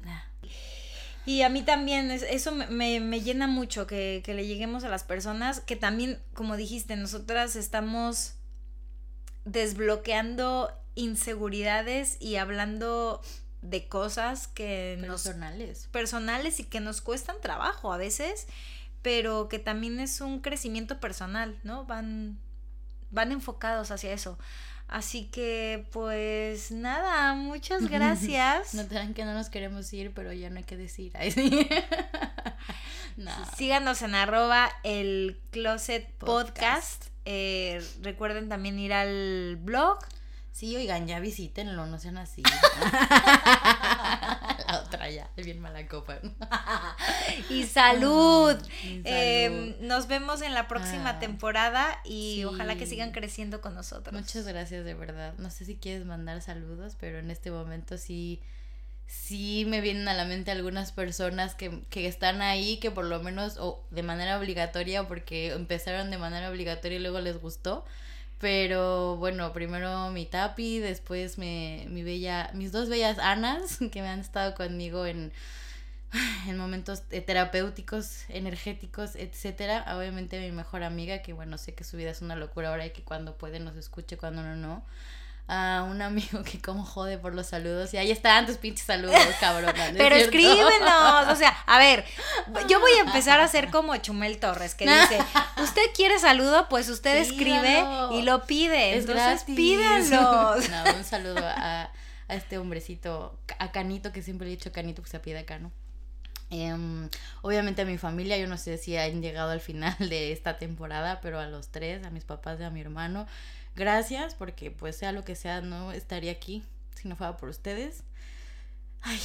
ah, Y a mí también, es- eso me, me- me llena mucho que, que le lleguemos a las personas, que también, como dijiste, nosotras estamos desbloqueando inseguridades y hablando de cosas que nos personales. personales y que nos cuestan trabajo a veces, pero que también es un crecimiento personal, ¿no? Van, van enfocados hacia eso. Así que, pues nada, muchas gracias. Notarán que no nos queremos ir, pero ya no hay que decir. Ay, sí. no. Síganos en arroba el closet podcast. Podcast. Eh, recuerden también ir al blog. Sí, oigan, ya visítenlo, no sean así. Otra ya, bien mala copa. Y salud. Y Eh, salud. nos vemos en la próxima Ah, temporada y sí. ojalá que sigan creciendo con nosotros. Muchas gracias, de verdad. No sé si quieres mandar saludos, pero en este momento sí, sí me vienen a la mente algunas personas que, que están ahí, que por lo menos, o de manera obligatoria, porque empezaron de manera obligatoria y luego les gustó. Pero bueno, primero mi Tapi, después me, mi bella, mis dos bellas Anas, que me han estado conmigo en, en momentos eh, terapéuticos, energéticos, etcétera. Obviamente mi mejor amiga, que bueno, sé que su vida es una locura ahora y que cuando puede nos escuche, cuando no, no. A un amigo que como jode por los saludos. Y ahí están tus pinches saludos. ¿no es Pero cierto? escríbenos, o sea, a ver, yo voy a empezar a hacer como Chumel Torres, que dice, usted quiere saludo, pues usted escribe y lo pide, Es entonces pídanlos. No, un saludo a, a este hombrecito, a Canito, que siempre le he dicho Canito, pues se pide Cano. Em, obviamente a mi familia, yo no sé si han llegado al final de esta temporada, pero a los tres, a mis papás y a mi hermano, gracias, porque pues sea lo que sea, no estaría aquí si no fuera por ustedes. Ay,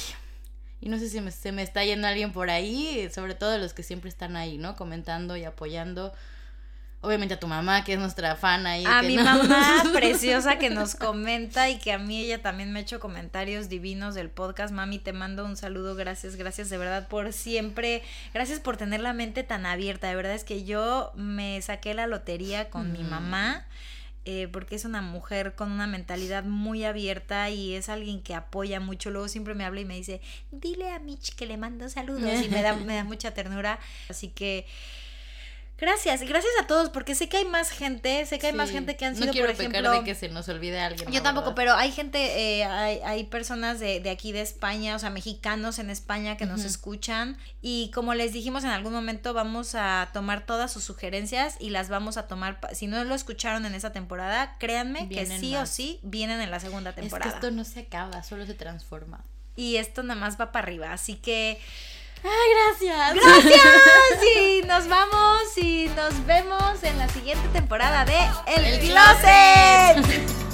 y no sé si me- se me está yendo alguien por ahí, sobre todo los que siempre están ahí, ¿no? Comentando y apoyando. Obviamente a tu mamá, que es nuestra fan ahí. A mi no- mamá preciosa que nos comenta y que a mí ella también me ha hecho comentarios divinos del podcast. Mami, te mando un saludo, gracias, gracias de verdad por siempre, gracias por tener la mente tan abierta. De verdad es que yo me saqué la lotería con mi mamá. Eh, porque es una mujer con una mentalidad muy abierta y es alguien que apoya mucho. Luego siempre me habla y me dice, dile a Mitch que le mando saludos y me da, me da mucha ternura. Así que gracias, gracias a todos porque sé que hay más gente, sé que hay más gente que han no sido, quiero por pecar ejemplo... de que se nos olvide alguien. Yo tampoco, verdad. pero hay gente, eh, hay, hay personas de, de aquí de España, o sea, mexicanos en España que nos escuchan y como les dijimos en algún momento vamos a tomar todas sus sugerencias y las vamos a tomar, si no lo escucharon en esa temporada, créanme que sí o sí vienen en la segunda Es que temporada. esto no se acaba, solo se transforma. Y esto nada más va para arriba, así que Ay, gracias. Gracias y nos vamos y nos vemos en la siguiente temporada de El, El Closet.